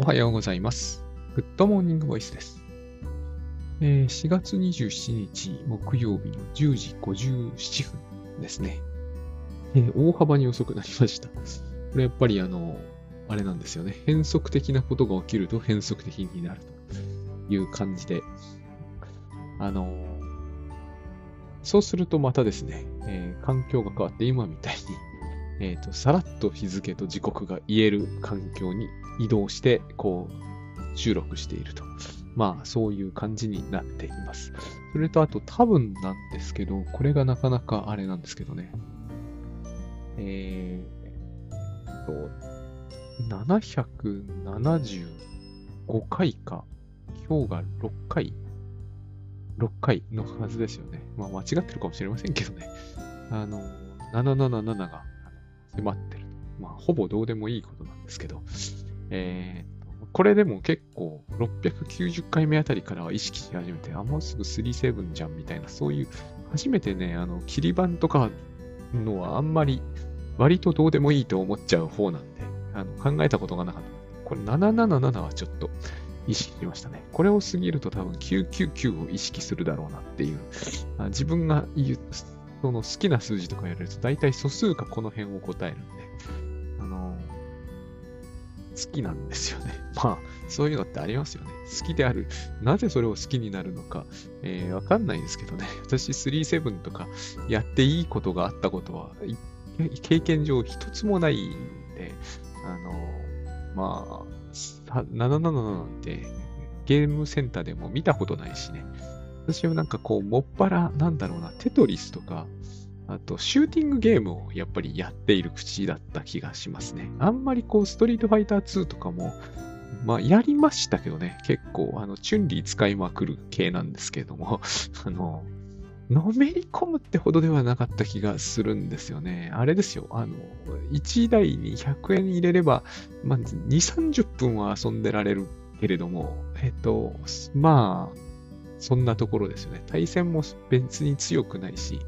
おはようございます。グッドモーニングボイスです。え4月27日木曜日の10時57分ですね。えー大幅に遅くなりました。これやっぱりあの、あれなんですよね。変則的なことが起きると変則的になるという感じで、あのそうするとまたですね、えー環境が変わって今みたいに、えーと、さらっと日付と時刻が言える環境に移動して、こう、収録していると。まあ、そういう感じになっています。それと、あと、多分なんですけど、これがなかなかあれなんですけどね。えー、と、775回か、今日が6回、6回のはずですよね。まあ、間違ってるかもしれませんけどね。あの、777が迫ってる。まあ、ほぼどうでもいいことなんですけど、えーこれでも結構690回目あたりからは意識し始めて、あ、もうすぐ37じゃんみたいな、そういう、初めてね、あの、切り板とかのはあんまり割とどうでもいいと思っちゃう方なんで、あの考えたことがなかった。これ777はちょっと意識しましたね。これを過ぎると多分999を意識するだろうなっていう、自分が言う、その好きな数字とかやれると大体素数かこの辺を答えるんで、好きなんですよね。まあ、そういうのってありますよね。好きである。なぜそれを好きになるのか、えーわかんないですけどね。私、37とかやっていいことがあったことは、経験上一つもないんで、あのまあ、777なんてゲームセンターでも見たことないしね。私はなんかこう、もっぱら、なんだろうな、テトリスとか、あと、シューティングゲームをやっぱりやっている口だった気がしますね。あんまりこう、ストリートファイター2とかも、まあ、やりましたけどね、結構、あの、チュンリー使いまくる系なんですけれども、あの、のめり込むってほどではなかった気がするんですよね。あれですよ、あの、1台に100円入れれば、まあ、2、30分は遊んでられるけれども、えっと、まあ、そんなところですよね。対戦も別に強くないし、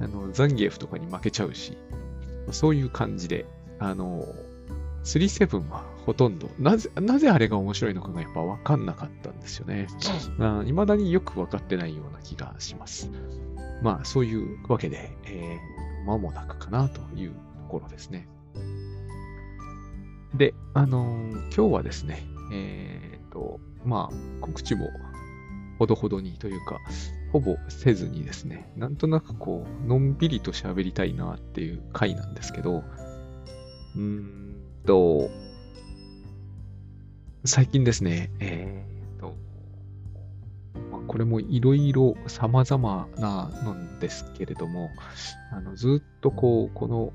あの、ザンギエフとかに負けちゃうし、そういう感じで、あの、37はほとんど、なぜ、なぜあれが面白いのかがやっぱ分かんなかったんですよね。まあ、未だによく分かってないような気がします。まあ、そういうわけで、えー、間もなくかなというところですね。で、あのー今日はですね、えーと、まあ、告知もほどほどにというか、ほぼせずにですね、なんとなくこう、のんびりと喋りたいなっていう回なんですけど、うーんと、最近ですね、えーと、まあ、これもいろいろ様々なのですけれども、あのずっとこう、この、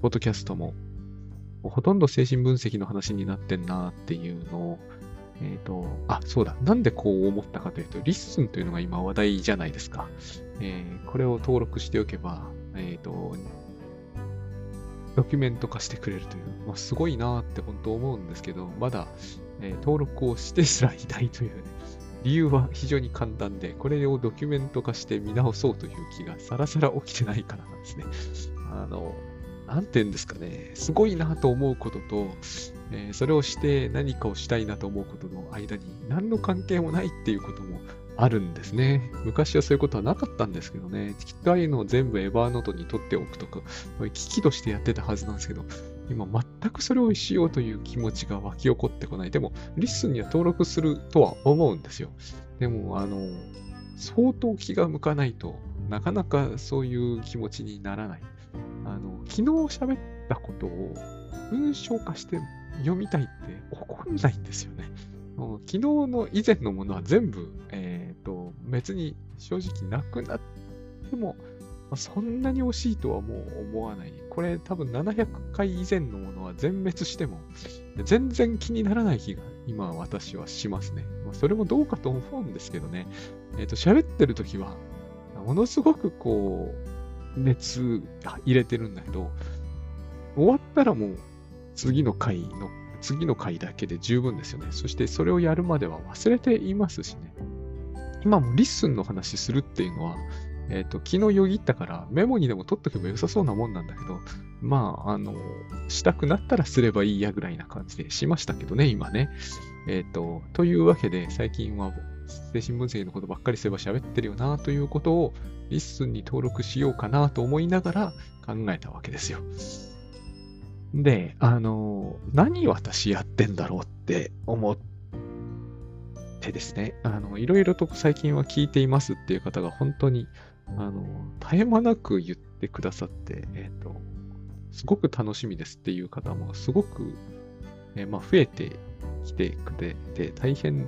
ポッドキャストも、ほとんど精神分析の話になってんなっていうのを、えっ、と、あ、そうだ。なんでこう思ったかというと、 LISTENというのが今話題じゃないですか。えーこれを登録しておけば、えっ、と、ドキュメント化してくれるという、まあ、すごいなって本当思うんですけど、まだ、えー登録をしてすらいないというね、理由は非常に簡単で、これをドキュメント化して見直そうという気がさらさら起きてないからなんですね。あの、なんて言うんですかね、すごいなと思うことと、えーそれをして何かをしたいなと思うことの間に何の関係もないっていうこともあるんですね。昔はそういうことはなかったんですけどね。きっとああいうのを全部 Evernote に取っておくとか、嬉々としてやってたはずなんですけど、今全くそれをしようという気持ちが湧き起こってこない。でも、リッスンには登録するとは思うんですよ。でも、あの、相当気が向かないとなかなかそういう気持ちにならない。あの、昨日喋ったことを文章化して読みたいって起こんないんですよね。もう昨日の以前のものは全部、えっ、と、別に正直なくなっても、まあそんなに惜しいとはもう思わない。これ多分700回以前のものは全滅しても、全然気にならない気が今私はしますね。まあ、それもどうかと思うんですけどね。えっ、と、喋ってる時は、ものすごくこう、熱入れてるんだけど、終わったらもう次の回の、次の回だけで十分ですよね。そしてそれをやるまでは忘れていますしね。今もリッスンの話するっていうのは、えっ、と、気によぎったからメモにでも取っとけば良さそうなもんなんだけど、まあ、あの、したくなったらすればいいやぐらいな感じでしましたけどね、今ね。えっ、と、というわけで、最近は精神分析のことばっかりすれば喋ってるよなということを LISTENに登録しようかなと思いながら考えたわけですよ。で、あの、何私やってんだろうって思ってですね、あの、いろいろと最近は聞いていますっていう方が本当に、あの、絶え間なく言ってくださって、えっ、ー、と、すごく楽しみですっていう方もすごく、えー、まあ、増えてきてくれて、大変、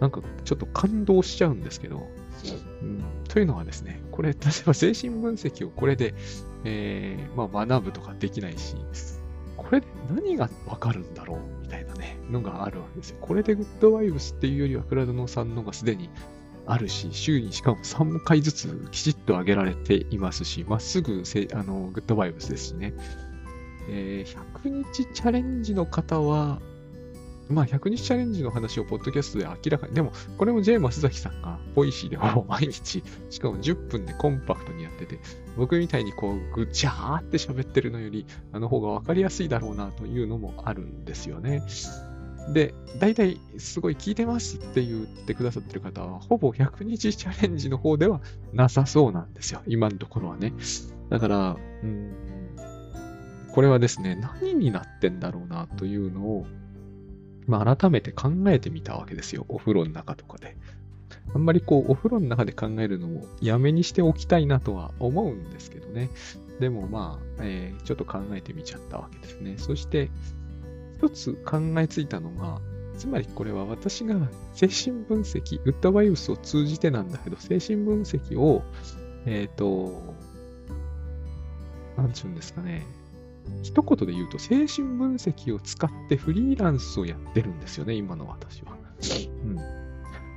なんかちょっと感動しちゃうんですけど、うん、というのはですね、これ、例えば精神分析をこれで、えー、まあ、学ぶとかできないし、これで何がわかるんだろうみたいなね、のがあるわけですよ。これでグッドワイブスっていうよりは、クラドノさんのがすでにあるし、週にしかも3回ずつきちっと上げられていますし、まっすぐせあのグッドバイブスですしね。えー、100日チャレンジの方は、まあ、100日チャレンジの話をポッドキャストで明らかに、でも、これも J 松崎さんが、ポイシーでほぼ毎日、しかも10分でコンパクトにやってて、僕みたいにこう、ぐちゃーって喋ってるのより、あの方がわかりやすいだろうなというのもあるんですよね。で、大体、すごい聞いてますって言ってくださってる方は、ほぼ100日チャレンジの方ではなさそうなんですよ。今のところはね。だから、うん、これはですね、何になってんだろうなというのを、まあ、改めて考えてみたわけですよ。お風呂の中とかで。あんまりこう、お風呂の中で考えるのをやめにしておきたいなとは思うんですけどね。でもまあ、えー、ちょっと考えてみちゃったわけですね。そして、一つ考えついたのが、つまりこれは私が精神分析、ウッドバイウスを通じてなんだけど、精神分析を、えっ、ー、と、なんちゅうんですかね、一言で言うと、精神分析を使ってフリーランスをやってるんですよね、今の私は。うん。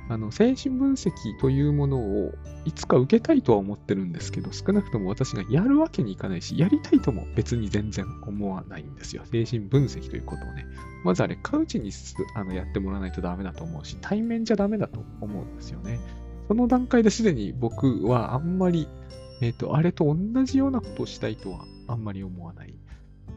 あの、精神分析というものをいつか受けたいとは思ってるんですけど、少なくとも私がやるわけにいかないし、やりたいとも別に全然思わないんですよ。精神分析ということをね。まずあれ、カウチにあのやってもらわないとダメだと思うし、対面じゃダメだと思うんですよね。その段階ですでに僕はあんまり、えっ、ー、と、あれと同じようなことをしたいとはあんまり思わない。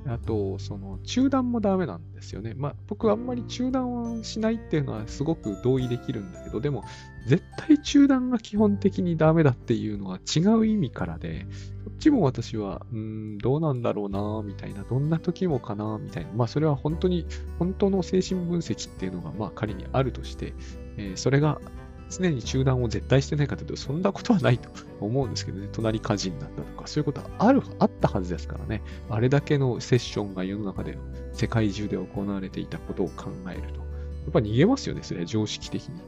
あと、その、中断もダメなんですよね。まあ、僕あんまり中断をしないっていうのはすごく同意できるんだけど、でも、絶対中断が基本的にダメだっていうのは違う意味からで、そっちも私は、うん、どうなんだろうな、みたいな、どんな時もかな、みたいな。まあ、それは本当に、本当の精神分析っていうのが、まあ、仮にあるとして、えー、それが常に中断を絶対してないかというと、そんなことはないと 思うんですけどね、隣火事になったとか、そういうことはある、あったはずですからね、あれだけのセッションが世の中で、世界中で行われていたことを考えると、やっぱ逃げますよね、それは常識的に。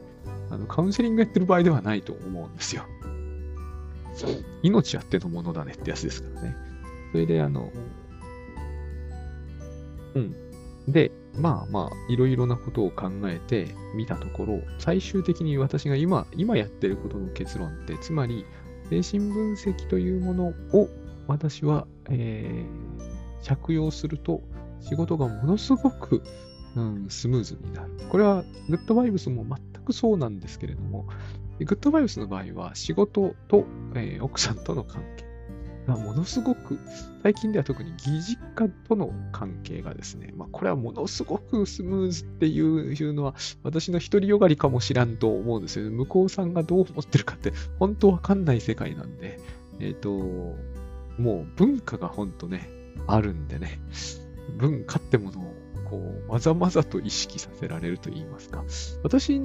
あの、カウンセリングやってる場合ではないと思うんですよ。命あってのものだねってやつですからね。それで、あの、うん。で、まあまあ、いろいろなことを考えてみたところ、最終的に私が今、今やってることの結論って、つまり、精神分析というものを私は、えー、着用すると、仕事がものすごく、うん、スムーズになる。これは、グッドバイブスも全くそうなんですけれども、グッドバイブスの場合は、仕事と、えー、奥さんとの関係。がものすごく、最近では特に疑似家との関係がですね、まあ、これはものすごくスムーズっていうのは、私の独りよがりかもしらんと思うんですよね。向こうさんがどう思ってるかって、本当わかんない世界なんで、えっ、ー、と、もう文化が本当ね、あるんでね、文化ってものを、こう、まざまざと意識させられると言いますか。私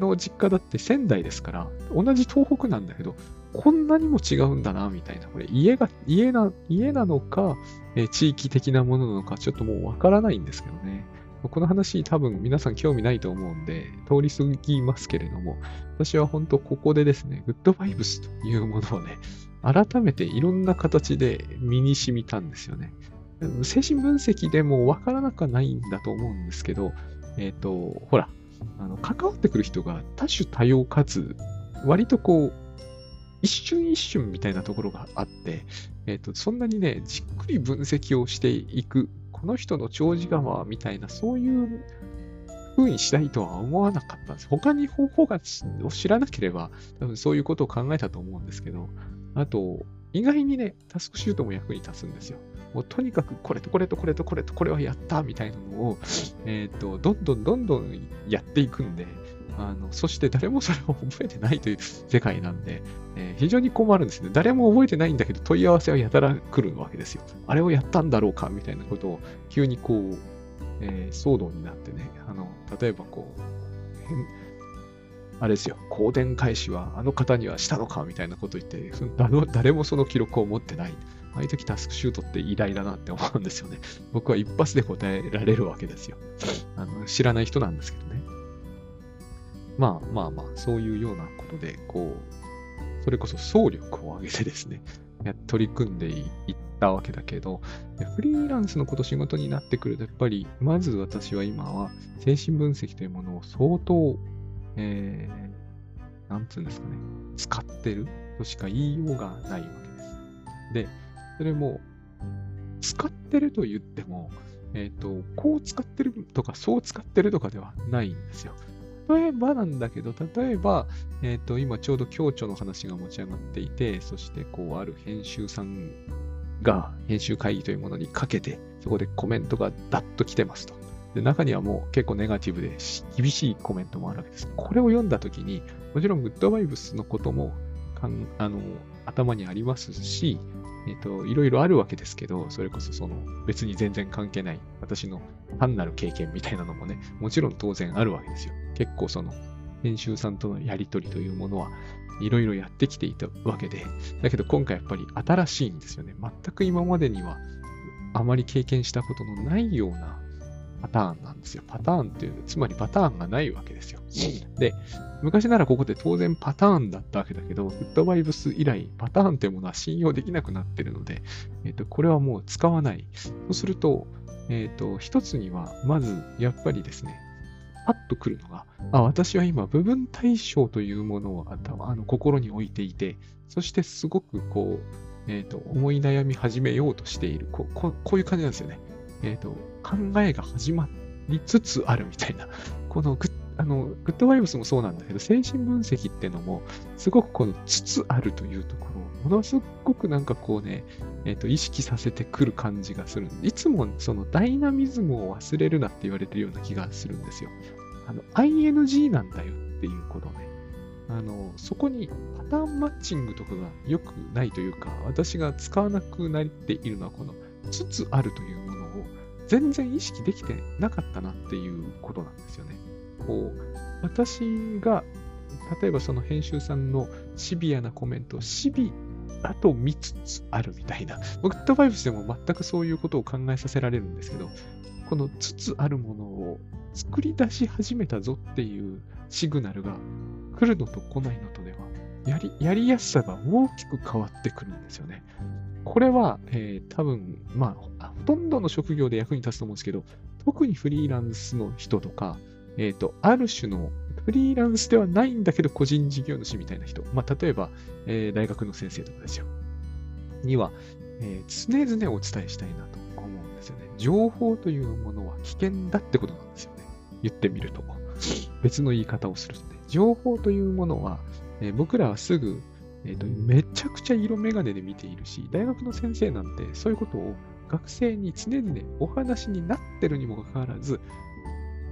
の実家だって仙台ですから、同じ東北なんだけど、こんなにも違うんだな、みたいな。これ、家が、家な、家なのか、え地域的なものなのか、ちょっともうわからないんですけどね。この話多分皆さん興味ないと思うんで、通り過ぎますけれども、私は本当ここでですね、グッドバイブスというものをね、改めていろんな形で身に染みたんですよね。精神分析でもわからなくはないんだと思うんですけど、えっ、ー、と、ほら、あの、関わってくる人が多種多様かつ、割とこう、一瞬一瞬みたいなところがあって、え、ー、と、そんなにね、じっくり分析をしていく、この人の長寿川みたいな、そういう風にしたいとは思わなかったんです。他に方法がを知らなければ、多分そういうことを考えたと思うんですけど、あと、意外にね、タスクシュートも役に立つんですよ。もうとにかくこれとこれとこれとこれとこれはやったみたいなのを、えっ、ー、と、どんどんどんどんやっていくんで、あの、そして誰もそれを覚えてないという世界なんで、えー、非常に困るんですね。誰も覚えてないんだけど問い合わせはやたら来るわけですよ。あれをやったんだろうかみたいなことを急にこう、えー、騒動になってね、あの、例えばこう、あれですよ、香典返しはあの方にはしたのかみたいなこと言って、誰もその記録を持ってない。ああいう時タスクシュートって偉大だなって思うんですよね。僕は一発で答えられるわけですよ。あの知らない人なんですけどね。まあまあまあ、そういうようなことで、こう、それこそ総力を上げてですね、取り組んでいったわけだけど、フリーランスのこと仕事になってくると、やっぱり、まず私は今は精神分析というものを相当、えー、なんつうんですかね、使ってるとしか言いようがないわけです。で、それも、使ってると言っても、えっ、ー、と、こう使ってるとか、そう使ってるとかではないんですよ。例えばなんだけど、例えば、えっ、ー、と、今ちょうど共著の話が持ち上がっていて、そしてこう、ある編集さんが編集会議というものにかけて、そこでコメントがダッと来てますと。で中にはもう結構ネガティブで厳しいコメントもあるわけです。これを読んだときに、もちろんグッドバイブスのこともかんあの頭にありますし、えっ、ー、と、いろいろあるわけですけど、それこそその別に全然関係ない私の単なる経験みたいなのもね、もちろん当然あるわけですよ。結構その編集さんとのやりとりというものはいろいろやってきていたわけで、だけど今回やっぱり新しいんですよね。全く今までにはあまり経験したことのないようなパターンなんですよ。パターンっていう、つまりパターンがないわけですよ。で、昔ならここで当然パターンだったわけだけど、フットバイブス以来パターンというものは信用できなくなっているので、え、ー、と、これはもう使わない。そうすると、え、ー、と、一つには、まず、やっぱりですね、パッと来るのが、あ、私は今、部分対象というものを、あの心に置いていて、そしてすごくこう、え、ー、と、思い悩み始めようとしている。こうこういう感じなんですよね。えっ、ー、と、考えが始まりつつあるみたいな。このグッあの、グッドバイブスもそうなんだけど、精神分析っていうのも、すごくこのつつあるというところを、ものすごくなんかこうね、えっ、ー、と、意識させてくる感じがする。いつもそのダイナミズムを忘れるなって言われてるような気がするんですよ。あの、ING なんだよっていうことね。あの、そこにパターンマッチングとかが良くないというか、私が使わなくなっているのは、この、つつあるというものを全然意識できてなかったなっていうことなんですよね。こう、私が、例えばその編集さんのシビアなコメントをシビアと見つつあるみたいな、グッドバイブスでも全くそういうことを考えさせられるんですけど、このつつあるものを作り出し始めたぞっていうシグナルが来るのと来ないのとでは、やり、やりやすさが大きく変わってくるんですよね。これは、えー、多分、まあ、ほとんどの職業で役に立つと思うんですけど、特にフリーランスの人とか、えっ、ー、と、ある種のフリーランスではないんだけど個人事業主みたいな人。まあ、例えば、えー、大学の先生とかですよ。には、えー、常々お伝えしたいなと思うんですよね。情報というものは危険だってことなんですよね。言ってみると。別の言い方をするとね。情報というものは、えー、僕らはすぐ、えーと、めちゃくちゃ色眼鏡で見ているし、大学の先生なんてそういうことを学生に常々お話になってるにもかかわらず、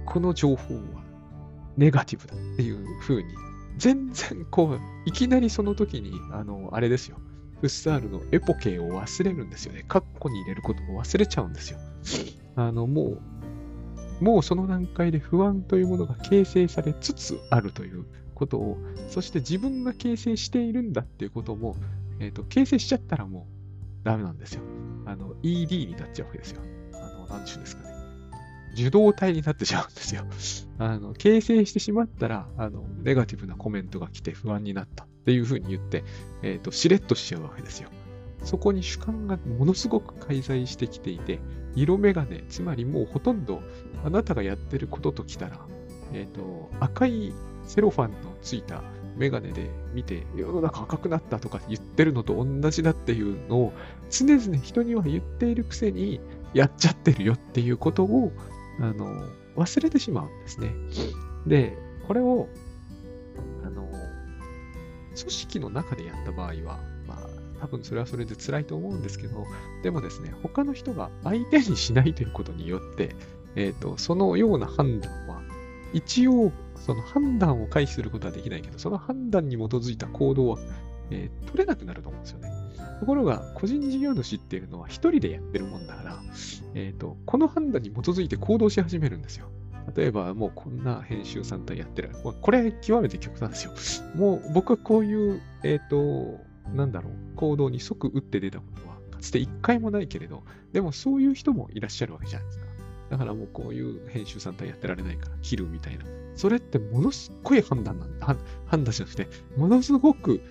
この情報はネガティブだっていう風に、全然こう、いきなりその時に、あの、あれですよ。フッサールのエポケを忘れるんですよね。カッコに入れることも忘れちゃうんですよ。あの、もう、もうその段階で不安というものが形成されつつあるということを、そして自分が形成しているんだっていうことも、えっ、ー、と、形成しちゃったらもうダメなんですよ。あの、ED になっちゃうわけですよ。あの、何種ですかね。受動体になってしまうんですよ。あの、形成してしまったら、あの、ネガティブなコメントが来て不安になったっていうふうに言って、えっ、ー、と、しれっとしちゃうわけですよ。そこに主観がものすごく介在してきていて、色眼鏡、つまりもうほとんどあなたがやってることときたら、えっ、ー、と、赤いセロファンのついたメガネで見て、世の中赤くなったとか言ってるのと同じだっていうのを常々人には言っているくせにやっちゃってるよっていうことをあの、忘れてしまうんですね。で、これを、あの、組織の中でやった場合は、まあ、多分それはそれで辛いと思うんですけど、でもですね、他の人が相手にしないということによって、えっ、ー、と、そのような判断は、一応、その判断を回避することはできないけど、その判断に基づいた行動は、えー、取れなくなると思うんですよね。ところが、個人事業主っていうのは一人でやってるもんだから、えっ、ー、と、この判断に基づいて行動し始めるんですよ。例えば、もうこんな編集3体やってる。これ、極めて極端ですよ。もう、僕はこういう、えっ、ー、と、なんだろう、行動に即打って出たことは、かつて一回もないけれど、でもそういう人もいらっしゃるわけじゃないですか。だからもうこういう編集3体やってられないから切るみたいな。それってものすごい判断なんだ。判断じゃなくて、ものすごく、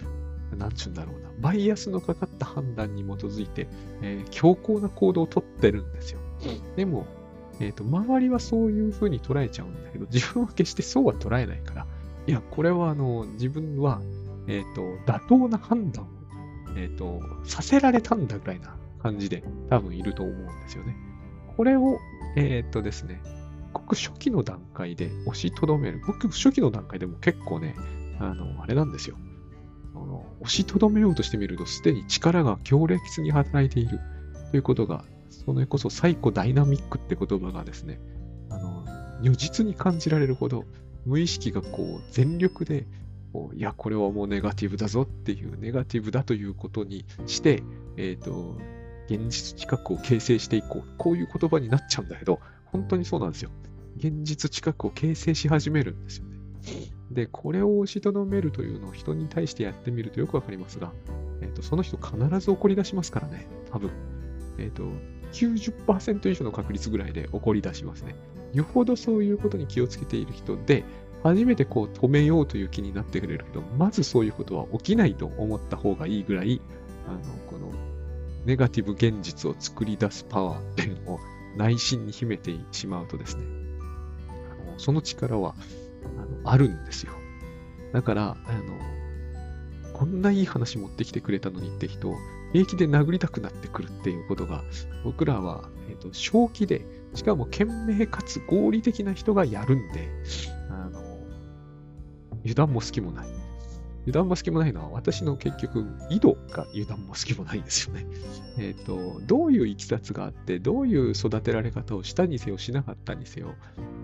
なんちゅうんだろうな、バイアスのかかった判断に基づいて、えー、強硬な行動をとってるんですよ。でも、えっ、ー、と、周りはそういうふうに捉えちゃうんだけど、自分は決してそうは捉えないから、いや、これはあの、自分は、えっ、ー、と、妥当な判断を、えっ、と、させられたんだぐらいな感じで多分いると思うんですよね。これを、えっ、とですね、ごく初期の段階で押しとどめる。ごく初期の段階でも結構ね、あの、あれなんですよ。押しとどめようとしてみると、すでに力が強烈に働いているということがそれこそサイコダイナミックって言葉がですね、あの、如実に感じられるほど、無意識がこう、全力で、こういや、これはもうネガティブだぞっていう、ネガティブだということにして、え、ー、と、現実近くを形成していこう。こういう言葉になっちゃうんだけど、本当にそうなんですよ。現実近くを形成し始めるんですよね。で、これを押しとどめるというのを人に対してやってみるとよくわかりますが、え、ー、と、その人必ず怒り出しますからね、多分。えっ、ー、と、90%以上の確率ぐらいで起こり出しますね。よほどそういうことに気をつけている人で、初めてこう止めようという気になってくれるけど、まずそういうことは起きないと思った方がいいぐらい、あの、このネガティブ現実を作り出すパワーっていうのを内心に秘めてしまうとですね、あのその力はあのあるんですよ。だから、あの、こんないい話持ってきてくれたのにって人平気で殴りたくなってくるっていうことが、僕らは、えーと、正気で、しかも賢明かつ合理的な人がやるんで、あの、油断も好きもない。油断も好きもないのは、私の結局、井戸が油断も好きもないんですよね。えっ、ー、と、どういういきさつがあって、どういう育てられ方をしたにせよ、しなかったにせよ、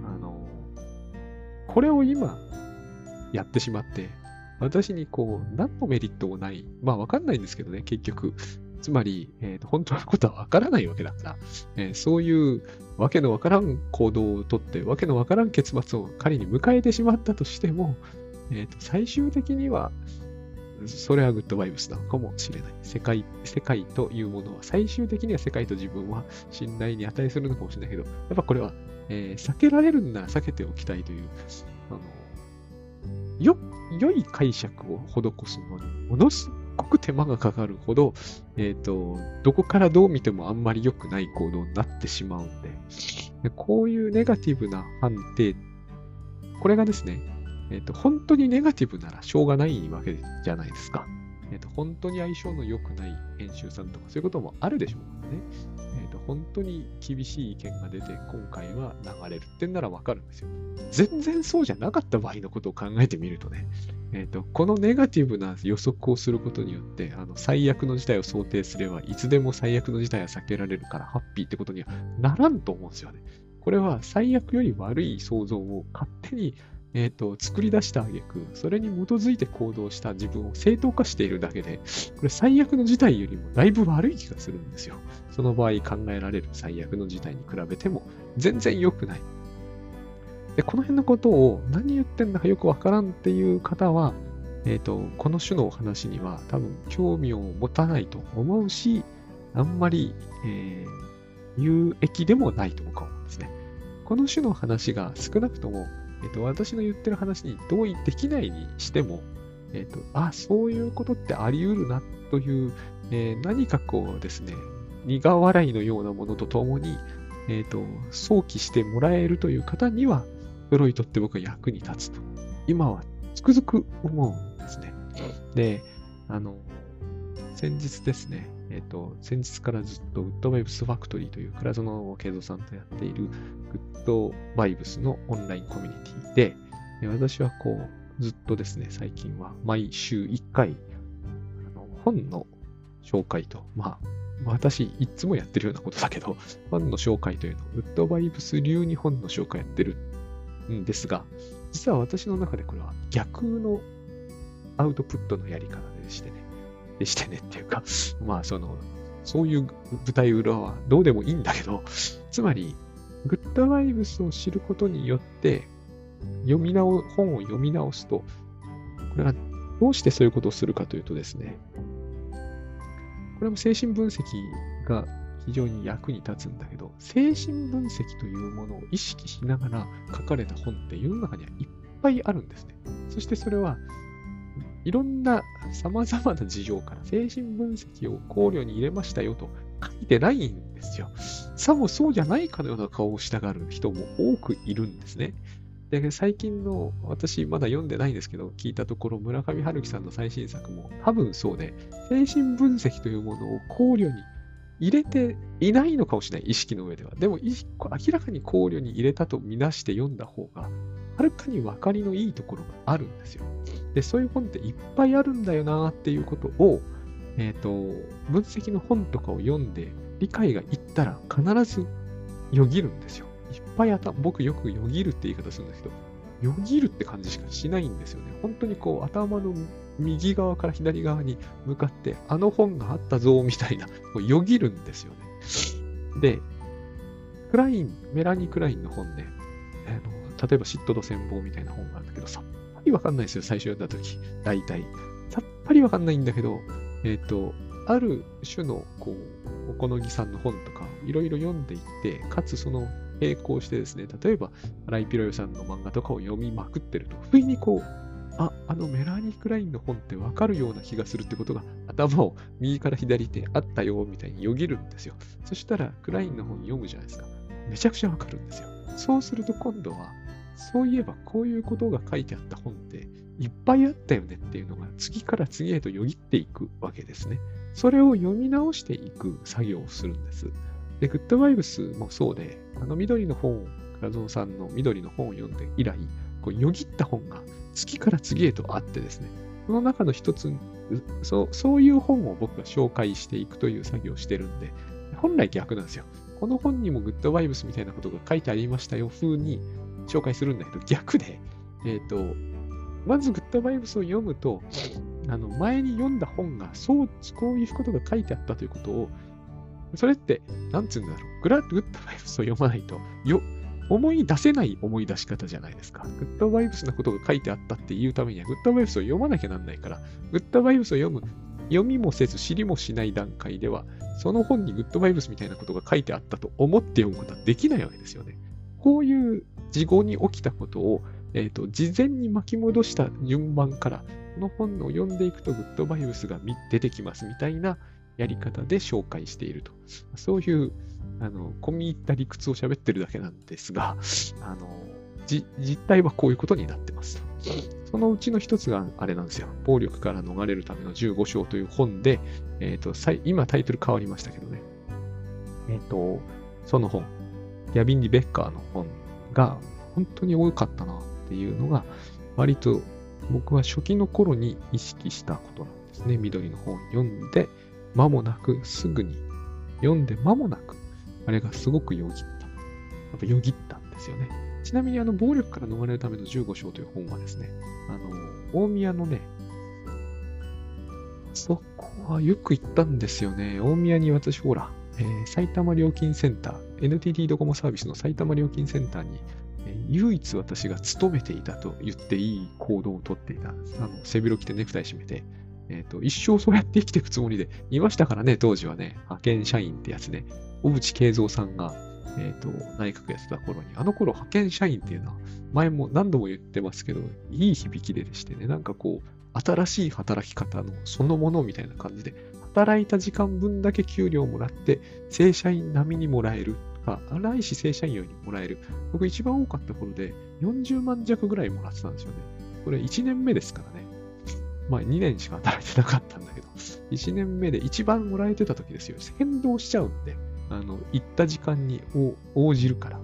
あの、これを今、やってしまって、私にこう、何のメリットもない。まあわかんないんですけどね、結局。つまり、えーと、本当のことはわからないわけだから、えー、そういうわけのわからん行動をとって、わけのわからん結末を仮に迎えてしまったとしても、えーと、最終的には、それはグッドバイブスなのかもしれない。世界、世界というものは、最終的には世界と自分は信頼に値するのかもしれないけど、やっぱこれは、えー、避けられるんなら避けておきたいという、あの、よ、良い解釈を施すのに、ものすごく手間がかかるほど、えっ、ー、と、どこからどう見てもあんまり良くない行動になってしまうんで、でこういうネガティブな判定、これがですね、えっ、ー、と、本当にネガティブならしょうがないわけじゃないですか。えっ、ー、と、本当に相性の良くない編集さんとかそういうこともあるでしょうからね。えっ、ー、と、本当に厳しい意見が出て、今回は流れるってんならわかるんですよ。全然そうじゃなかった場合のことを考えてみるとね、えっ、と、このネガティブな予測をすることによって、あの、最悪の事態を想定すれば、いつでも最悪の事態は避けられるから、ハッピーってことにはならんと思うんですよね。これは最悪より悪い想像を勝手にえっ、ー、と、作り出した挙句、それに基づいて行動した自分を正当化しているだけで、これ最悪の事態よりもだいぶ悪い気がするんですよ。その場合考えられる最悪の事態に比べても全然良くない。で、この辺のことを何言ってんだかよくわからんっていう方は、えっ、ー、と、この種のお話には多分興味を持たないと思うし、あんまり、えー、有益でもないと思うんですね。この種の話が少なくともえっと、私の言ってる話に同意できないにしても、えっと、あ、そういうことってあり得るなという、えー、何かこうですね、苦笑いのようなものとともに、えっ、と、想起してもらえるという方には、フロイトって僕は役に立つと、今はつくづく思うんですね。で、あの、先日ですね、えっ、と、先日からずっとウッドバイブスファクトリーという倉園慶三さんとやっているグッドバイブスのオンラインコミュニティで、私はこう、ずっとですね、最近は毎週1回、あの本の紹介と、まあ、私、いつもやってるようなことだけど、ファンの紹介というの、ウッドバイブス流に本の紹介やってるんですが、実は私の中でこれは逆のアウトプットのやり方でしてね、してねっていうか、まあその、そういう舞台裏はどうでもいいんだけど、つまり、グッドバイブスを知ることによって、読み直、本を読み直すと、これはどうしてそういうことをするかというとですね、これも精神分析が非常に役に立つんだけど、精神分析というものを意識しながら書かれた本って世の中にはいっぱいあるんですね。そしてそれはいろんな様々な事情から精神分析を考慮に入れましたよと書いてないんですよ。さもそうじゃないかのような顔をしたがる人も多くいるんですね。で、最近の、私まだ読んでないんですけど、聞いたところ、村上春樹さんの最新作も多分そうで、精神分析というものを考慮に入れていないのかもしれない、意識の上では。でも、明らかに考慮に入れたとみなして読んだ方が、はるかに分かりのいいところがあるんですよ。で、そういう本っていっぱいあるんだよなっていうことを、えっ、ー、と、分析の本とかを読んで、理解がいったら必ずよぎるんですよ。いっぱい頭、僕よくよぎるって言い方するんですけど、よぎるって感じしかしないんですよね。本当にこう頭の右側から左側に向かって、あの本があったぞみたいな、こうよぎるんですよね。で、クライン、メラニー・クラインの本ね、あの例えば嫉妬と戦望みたいな本があるんだけど、さっぱりわかんないですよ、最初読んだ時。大体。さっぱりわかんないんだけど、えっ、ー、と、ある種の、こう、おこのぎさんの本とか、いろいろ読んでいって、かつその並行してですね、例えば、荒井ピロヨさんの漫画とかを読みまくってると、不意にこう、あ、あのメラニー・クラインの本ってわかるような気がするってことが頭を右から左手あったよみたいによぎるんですよ。そしたらクラインの本読むじゃないですか。めちゃくちゃわかるんですよ。そうすると今度は、そういえばこういうことが書いてあった本っていっぱいあったよねっていうのが次から次へとよぎっていくわけですね。それを読み直していく作業をするんです。で、グッドバイブスもそうで、あの緑の本を、倉園さんの緑の本を読んで以来、こうよぎった本が次から次へとあってですね、その中の一つそう、そういう本を僕が紹介していくという作業をしてるんで、本来逆なんですよ。この本にもグッドバイブスみたいなことが書いてありましたよ、風に紹介するんだけど、逆で、えっ、ー、と、まずグッドバイブスを読むと、あの、前に読んだ本が、そう、こういうことが書いてあったということを、それって、なんつうんだろう。グラッドグッドバイブスを読まないと、よ、思い出せない思い出し方じゃないですか。グッドバイブスのことが書いてあったっていうためには、グッドバイブスを読まなきゃなんないから、グッドバイブスを読む、読みもせず知りもしない段階では、その本にグッドバイブスみたいなことが書いてあったと思って読むことはできないわけですよね。こういう事後に起きたことを、え、ー、と、事前に巻き戻した順番から、この本を読んでいくとグッドバイブスが出てきますみたいなやり方で紹介していると。そういう、あの、込み入った理屈を喋ってるだけなんですが、あの、実態はこういうことになってますそのうちの一つがあれなんですよ。暴力から逃れるための15章という本で、えっ、ー、と、今タイトル変わりましたけどね。えっ、ー、と、その本、ギャビン・リベッカーの本が本当に多かったなっていうのが、割と僕は初期の頃に意識したことなんですね。緑の本読んで、間もなく、すぐに、読んで間もなく、あれがすごくよぎった。やっぱよぎったんですよね。ちなみに、あの、暴力から逃れるための15章という本はですね、あの、大宮のね、そこはよく行ったんですよね。大宮に私、ほら、えー、埼玉料金センター、NTT ドコモサービスの埼玉料金センターに、えー、唯一私が勤めていたと言っていい行動をとっていた。あの背広着てネクタイ締めて、えっ、ー、と、一生そうやって生きていくつもりでいましたからね、当時はね、派遣社員ってやつね、小渕恵三さんが、えっ、と、内閣やってた頃に、あの頃派遣社員っていうのは、前も何度も言ってますけど、いい響きででしてね、なんかこう、新しい働き方のそのものみたいな感じで、働いた時間分だけ給料をもらって、正社員並みにもらえるか、ないし正社員よりもらえる。僕一番多かった頃で40万弱ぐらいもらってたんですよね。これ1年目ですからね。まあ2年しか働いてなかったんだけど、1年目で一番もらえてた時ですよ。先導しちゃうんで、あの、行った時間に応じるから。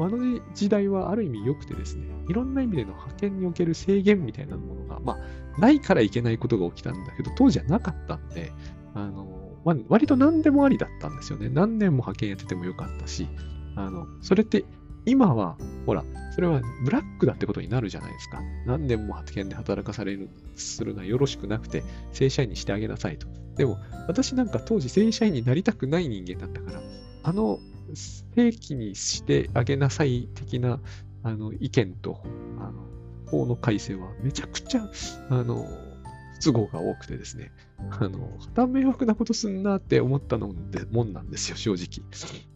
あの時代はある意味良くてですね、いろんな意味での派遣における制限みたいなものが、まあ、ないからいけないことが起きたんだけど、当時はなかったんで、あの、まあ、割と何でもありだったんですよね。何年も派遣やっててもよかったし、あの、それって今は、ほら、それはブラックだってことになるじゃないですか。何年も派遣で働かされる、するのはよろしくなくて、正社員にしてあげなさいと。でも、私なんか当時正社員になりたくない人間だったから、あの、正規にしてあげなさい的な、あの、意見と、あの、法の改正はめちゃくちゃ、あの、不都合が多くてですね、あの、は迷惑なことすんなって思ったのでもんなんですよ、正直。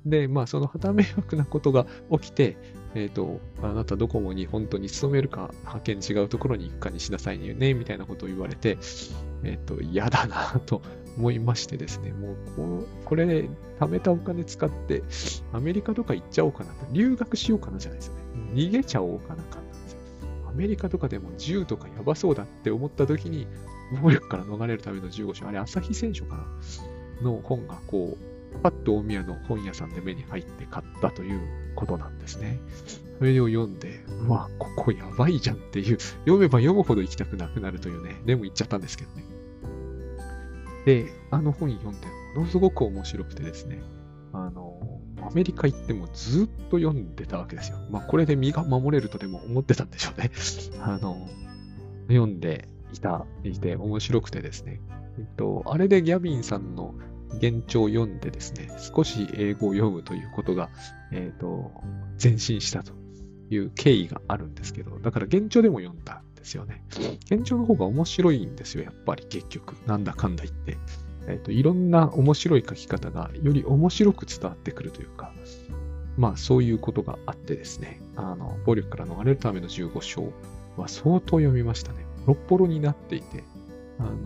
で、まあ、そのは迷惑なことが起きて、えっ、ー、と、あなたドコモに本当に勤めるか、派遣違うところに行くかにしなさいね、みたいなことを言われて、えっ、ー、と、嫌だなと思いましてですね、もうこ、これ、貯めたお金使って、アメリカとか行っちゃおうかなと、留学しようかなじゃないですよね。逃げちゃおうかなかアメリカとかでも銃とかやばそうだって思った時に、暴力から逃れるための15章、あれ、朝日選手かなの本が、こう、パッと大宮の本屋さんで目に入って買ったということなんですね。それを読んで、うわ、ここやばいじゃんっていう、読めば読むほど行きたくなくなるというね、でも行っちゃったんですけどね。で、あの本読んで、ものすごく面白くてですね、あの、アメリカ行ってもずっと読んでたわけですよ。まあ、これで身が守れるとでも思ってたんでしょうね。あの、読んでいた、いて面白くてですね。えっと、あれでギャビンさんの現状を読んでですね、少し英語を読むということが、えっ、と、前進したという経緯があるんですけど、だから現状でも読んだんですよね。現状の方が面白いんですよ、やっぱり結局。なんだかんだ言って。えっ、と、いろんな面白い書き方がより面白く伝わってくるというか、まあそういうことがあってですね、あの、暴力から逃れるための15章は相当読みましたね。ボロッボロになっていて、あの、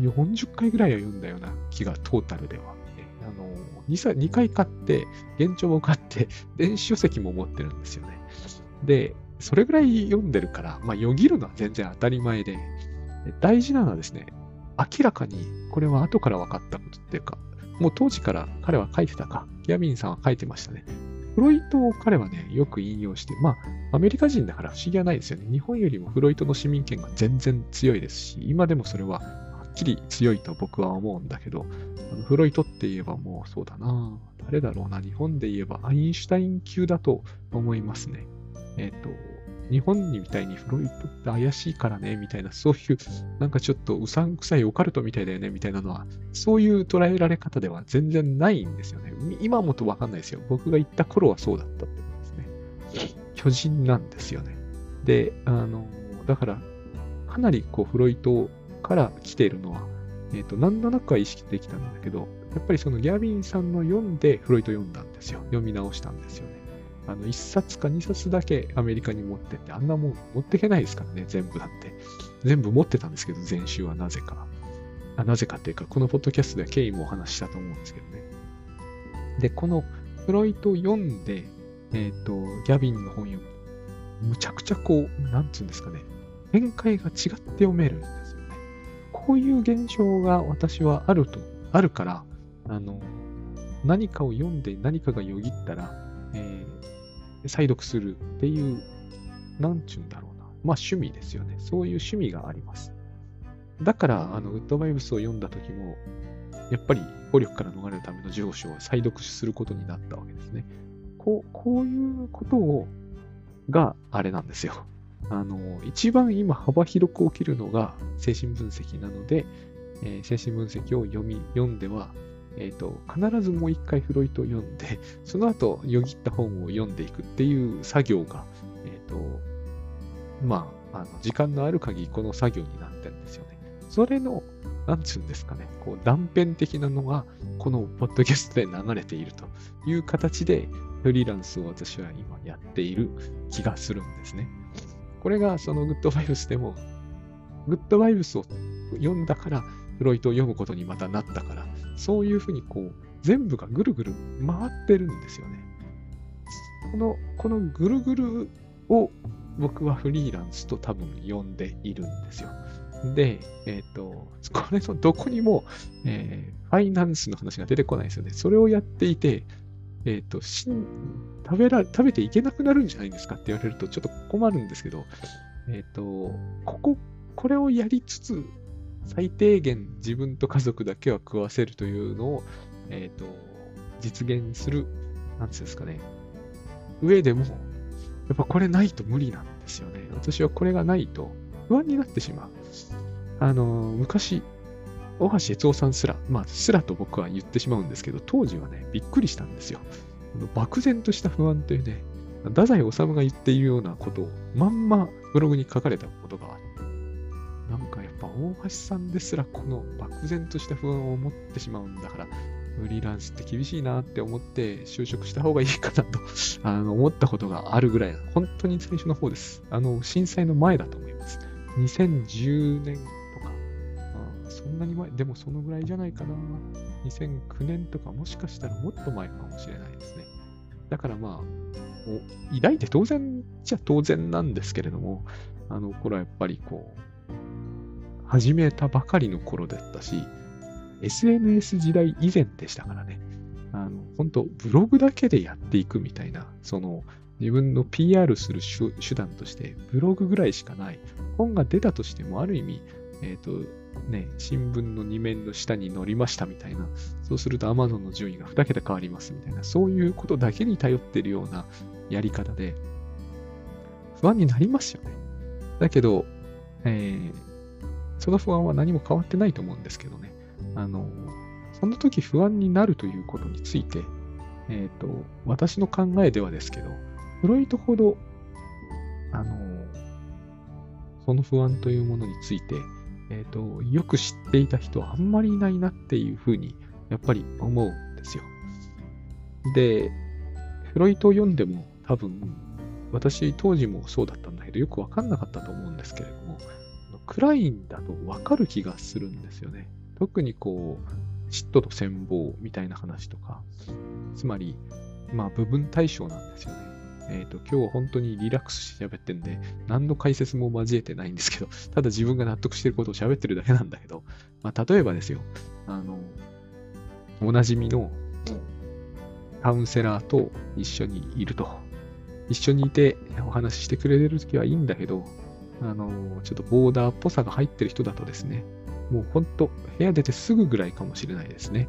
40回ぐらいは読んだような気がトータルでは。あの 2, 2回買って、現状も買って、電子書籍も持ってるんですよね。で、それぐらい読んでるから、まあ、よぎるのは全然当たり前で、大事なのはですね、明らかにこれは後から分かったことっていうか、もう当時から彼は書いてたか、ギャビンさんは書いてましたね。フロイトを彼はね、よく引用して、まあ、アメリカ人だから不思議はないですよね。日本よりもフロイトの市民権が全然強いですし、今でもそれははっきり強いと僕は思うんだけど、あのフロイトって言えばもうそうだな誰だろうな、日本で言えばアインシュタイン級だと思いますね。えっ、ー、と、日本にみたいにフロイトって怪しいからね、みたいな、そういう、なんかちょっとうさんくさいオカルトみたいだよね、みたいなのは、そういう捉えられ方では全然ないんですよね。今もとわかんないですよ。僕が行った頃はそうだったってことですね。巨人なんですよね。で、あの、だから、かなりこう、フロイトから来ているのは、えっ、ー、と、なんとなくは意識できたんだけど、やっぱりそのギャビンさんの読んでフロイト読んだんですよ。読み直したんですよね。あの、1冊か2冊だけアメリカに持ってって、あんなもん持ってけないですからね、全部だって。全部持ってたんですけど、前週はなぜか。あなぜかっていうか、このポッドキャストでは経緯もお話ししたと思うんですけどね。で、このフロイトを読んで、えっ、ー、と、ギャビンの本読むむちゃくちゃこう、なんつうんですかね、展開が違って読めるんですよね。こういう現象が私はあると、あるから、あの、何かを読んで何かがよぎったら、え再読するっていう、なんちゅうんだろうな。まあ趣味ですよね。そういう趣味があります。だから、あの、ウッドバイブスを読んだ時も、やっぱり暴力から逃れるための上昇を再読することになったわけですね。こう、こういうことを、があれなんですよ。あの、一番今幅広く起きるのが精神分析なので、えー、精神分析を読み、読んではえ、ー、と、必ずもう一回フロイトを読んで、その後、よぎった本を読んでいくっていう作業が、え、ー、と、まあ、あの、時間のある限りこの作業になってるんですよね。それの、なんつうんですかね、こう断片的なのが、このポッドキャストで流れているという形で、フリーランスを私は今やっている気がするんですね。これがそのグッドバイブスでも、グッドバイブスを読んだから、フロイトを読むことにまたなったから、そういうふうにこう、全部がぐるぐる回ってるんですよね。この、このぐるぐるを僕はフリーランスと多分呼んでいるんですよ。で、えっ、ー、と、これのどこにも、えー、ファイナンスの話が出てこないですよね。それをやっていて、えっ、ー、と、食べら、食べていけなくなるんじゃないですかって言われるとちょっと困るんですけど、えっ、と、ここ、これをやりつつ、最低限自分と家族だけは食わせるというのを、えっ、と、実現する、なんつうんですかね、上でも、やっぱこれないと無理なんですよね。私はこれがないと不安になってしまう。あの、昔、大橋悦夫さんすら、まあ、すらと僕は言ってしまうんですけど、当時はね、びっくりしたんですよ。漠然とした不安というね、太宰治が言っているようなことを、まんまブログに書かれたことがあって、なんかぱ大橋さんですらこの漠然とした不安を持ってしまうんだから、フリーランスって厳しいなって思って就職した方がいいかなと あの思ったことがあるぐらい、本当に最初の方です。あの、震災の前だと思います。2010年とか、あそんなに前、でもそのぐらいじゃないかな。2009年とか、もしかしたらもっと前かもしれないですね。だからまあ、抱いて当然じゃ当然なんですけれども、あの頃はやっぱりこう、始めたばかりの頃だったし、SNS 時代以前でしたからね。あの、本当ブログだけでやっていくみたいな、その、自分の PR する手段として、ブログぐらいしかない。本が出たとしても、ある意味、えっ、ー、と、ね、新聞の2面の下に載りましたみたいな、そうすると Amazon の順位が2桁変わりますみたいな、そういうことだけに頼ってるようなやり方で、不安になりますよね。だけど、えー、その不安は何も変わってないと思うんですけどね。あの、その時不安になるということについて、えっ、ー、と、私の考えではですけど、フロイトほど、あの、その不安というものについて、えっ、ー、と、よく知っていた人はあんまりいないなっていうふうに、やっぱり思うんですよ。で、フロイトを読んでも多分、私当時もそうだったんだけど、よくわかんなかったと思うんですけれど、暗いんだとわかる気がするんですよね。特にこう、嫉妬と戦望みたいな話とか、つまり、まあ部分対象なんですよね。えっ、ー、と、今日は本当にリラックスして喋ってんで、何の解説も交えてないんですけど、ただ自分が納得してることを喋ってるだけなんだけど、まあ例えばですよ、あの、おなじみのカウンセラーと一緒にいると。一緒にいてお話ししてくれてるときはいいんだけど、あの、ちょっとボーダーっぽさが入ってる人だとですね、もうほんと、部屋出てすぐぐらいかもしれないですね。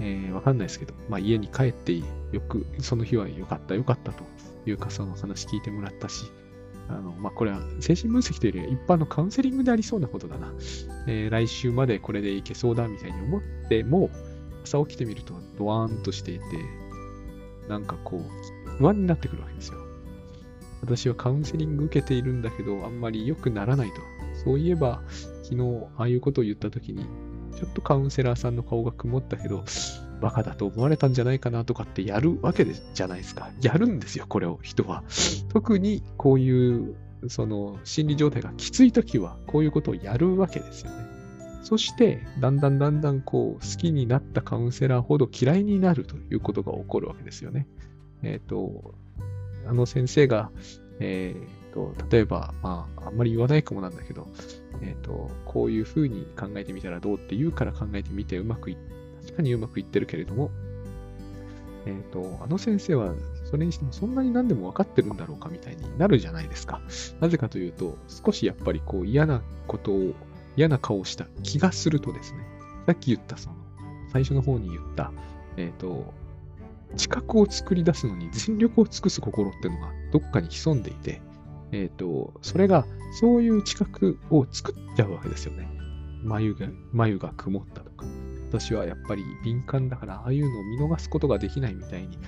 えー、わかんないですけど、まあ家に帰ってよく、その日は良かった良かったというかその話聞いてもらったし、あの、まあこれは精神分析というよりは一般のカウンセリングでありそうなことだな。えー、来週までこれでいけそうだみたいに思っても、朝起きてみるとドワーンとしていて、なんかこう、不安になってくるわけですよ。私はカウンセリング受けているんだけど、あんまり良くならないと。そういえば、昨日、ああいうことを言ったときに、ちょっとカウンセラーさんの顔が曇ったけど、バカだと思われたんじゃないかなとかってやるわけじゃないですか。やるんですよ、これを人は。特にこういう、その心理状態がきついときは、こういうことをやるわけですよね。そして、だんだんだんだんこう、好きになったカウンセラーほど嫌いになるということが起こるわけですよね。えっ、ー、と、あの先生が、えー、と、例えば、まあ、あんまり言わないかもなんだけど、えっ、ー、と、こういうふうに考えてみたらどうって言うから考えてみてうまくい、確かにうまくいってるけれども、えっ、ー、と、あの先生はそれにしてもそんなに何でも分かってるんだろうかみたいになるじゃないですか。なぜかというと、少しやっぱりこう嫌なことを、嫌な顔をした気がするとですね、さっき言ったその、最初の方に言った、えっ、ー、と、知覚を作り出すのに全力を尽くす心っていうのがどっかに潜んでいて、えっ、ー、と、それが、そういう知覚を作っちゃうわけですよね。眉が、眉が曇ったとか。私はやっぱり敏感だから、ああいうのを見逃すことができないみたいに、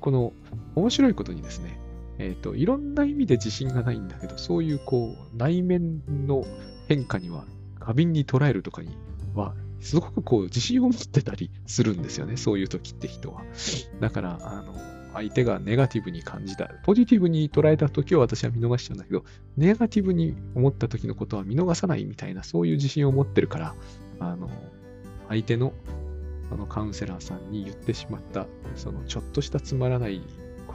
この面白いことにですね、えっ、ー、と、いろんな意味で自信がないんだけど、そういうこう、内面の変化には、過敏に捉えるとかには、すごくこう自信を持ってたりするんですよね。そういう時って人は。だから、あの、相手がネガティブに感じた。ポジティブに捉えた時は私は見逃しちゃうんだけど、ネガティブに思った時のことは見逃さないみたいな、そういう自信を持ってるから、あの、相手のあのカウンセラーさんに言ってしまった、そのちょっとしたつまらない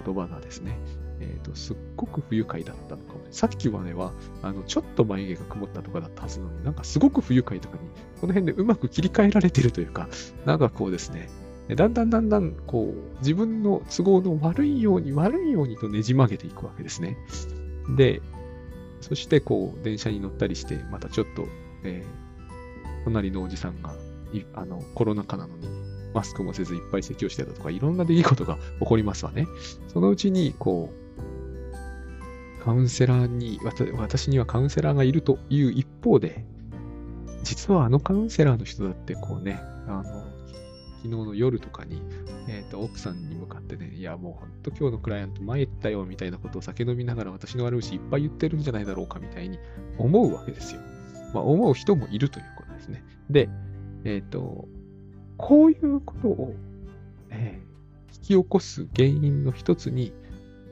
言葉がですね、えっ、ー、と、すっごく不愉快だったのかも。さっきまでは、あの、ちょっと眉毛が曇ったとかだったはずなのに、なんかすごく不愉快とかに、この辺でうまく切り替えられてるというか、なんかこうですね、だんだんだんだん、こう、自分の都合の悪いように、悪いようにとねじ曲げていくわけですね。で、そして、こう、電車に乗ったりして、またちょっと、え隣のおじさんがあのコロナ禍なのにマスクもせずいっぱい咳をしてたとか、いろんな出来事が起こりますわね。そのうちに、こう、カウンセラーに、私にはカウンセラーがいるという一方で、実はあのカウンセラーの人だってこうね、あの、昨日の夜とかに、えっ、ー、と、奥さんに向かってね、いや、もうほんと今日のクライアント参ったよ、みたいなことを酒飲みながら私の悪口いっぱい言ってるんじゃないだろうか、みたいに思うわけですよ。まあ、思う人もいるということですね。で、えっ、ー、と、こういうことを、えー、引き起こす原因の一つに、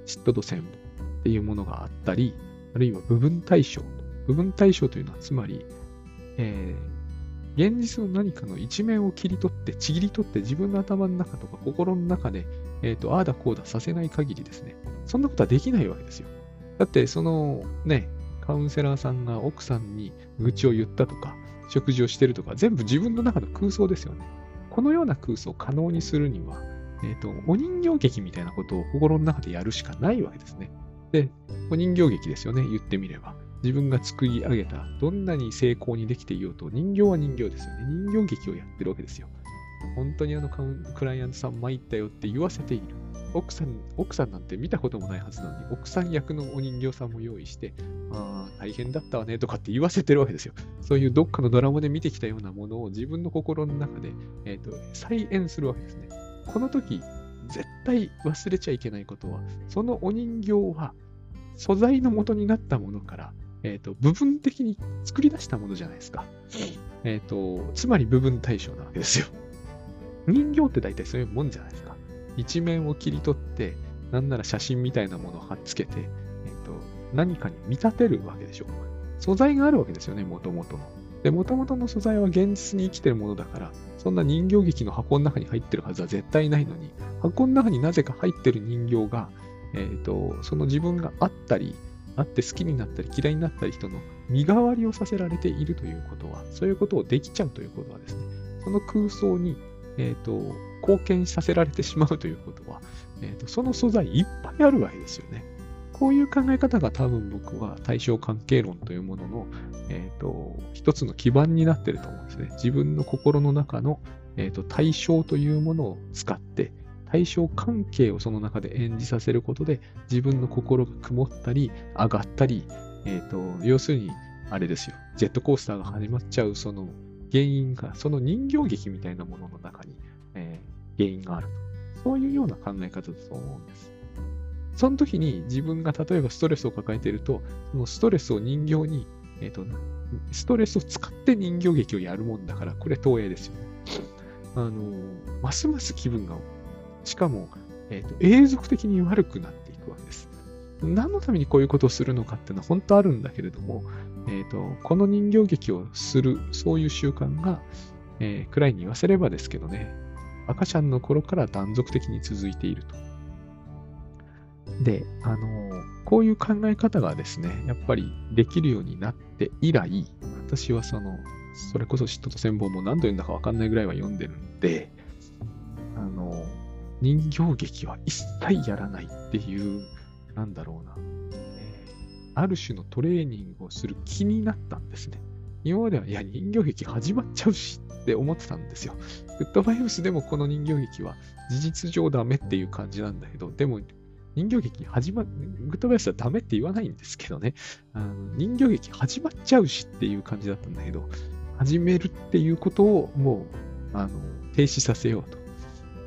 嫉妬と戦望っていうものがあったり、あるいは部分対象。部分対象というのは、つまり、えー、現実の何かの一面を切り取って、ちぎり取って自分の頭の中とか心の中で、えっ、ー、と、ああだこうださせない限りですね、そんなことはできないわけですよ。だって、そのね、カウンセラーさんが奥さんに愚痴を言ったとか、食事をしてるとか、全部自分の中の空想ですよね。このような空想を可能にするには、えっ、ー、と、お人形劇みたいなことを心の中でやるしかないわけですね。で、お人形劇ですよね、言ってみれば。自分が作り上げた、どんなに成功にできていようと、人形は人形ですよね。人形劇をやってるわけですよ。本当にあのクライアントさん参ったよって言わせている。奥さん、奥さんなんて見たこともないはずなのに、奥さん役のお人形さんも用意して、ああ、大変だったわねとかって言わせてるわけですよ。そういうどっかのドラマで見てきたようなものを自分の心の中で、えーと、再演するわけですね。この時、絶対忘れちゃいけないことは、そのお人形は素材の元になったものから、えっ、ー、と、部分的に作り出したものじゃないですか。えっ、ー、と、つまり部分対象なわけですよ。人形って大体そういうもんじゃないですか。一面を切り取って、なんなら写真みたいなものを貼っつけて、えっ、ー、と、何かに見立てるわけでしょ。素材があるわけですよね、もともとの。で、もともとの素材は現実に生きてるものだから、そんな人形劇の箱の中に入ってるはずは絶対ないのに、箱の中になぜか入ってる人形が、えっ、ー、と、その自分があったり、あって好きになったり嫌いになったり人の身代わりをさせられているということは、そういうことをできちゃうということはですね、その空想に、えっ、ー、と、貢献させられてしまうということは、えーと、その素材いっぱいあるわけですよね。こういう考え方が多分僕は対象関係論というものの、えーと、一つの基盤になってると思うんですね。自分の心の中の、えーと、対象というものを使って、対象関係をその中で演じさせることで、自分の心が曇ったり、上がったり、えー、と要するに、あれですよ、ジェットコースターが始まっちゃうその原因が、その人形劇みたいなものの中に、えー原因があると。そういうような考え方だと思うんです。その時に自分が例えばストレスを抱えていると、そのストレスを人形に、え、ー、と、ストレスを使って人形劇をやるもんだから、これ投影ですよね。あの、ますます気分が、しかも、え、ー、と、永続的に悪くなっていくわけです。何のためにこういうことをするのかっていうのは本当あるんだけれども、え、ー、と、この人形劇をする、そういう習慣が、えー、くらいに言わせればですけどね、赤ちゃんの頃から断続的に続いていると。で、あの、こういう考え方がですね、やっぱりできるようになって以来、私はその、それこそ嫉妬と戦望も何度読んだかわかんないぐらいは読んでるんで、あの、人形劇は一切やらないっていう、なんだろうな、ある種のトレーニングをする気になったんですね。今までは、いや、人形劇始まっちゃうしって思ってたんですよ。グッドバイブスでもこの人形劇は事実上ダメっていう感じなんだけど、でも人形劇始ま、グッドバイスはダメって言わないんですけどね。あの人形劇始まっちゃうしっていう感じだったんだけど、始めるっていうことをもう、あの、停止させようと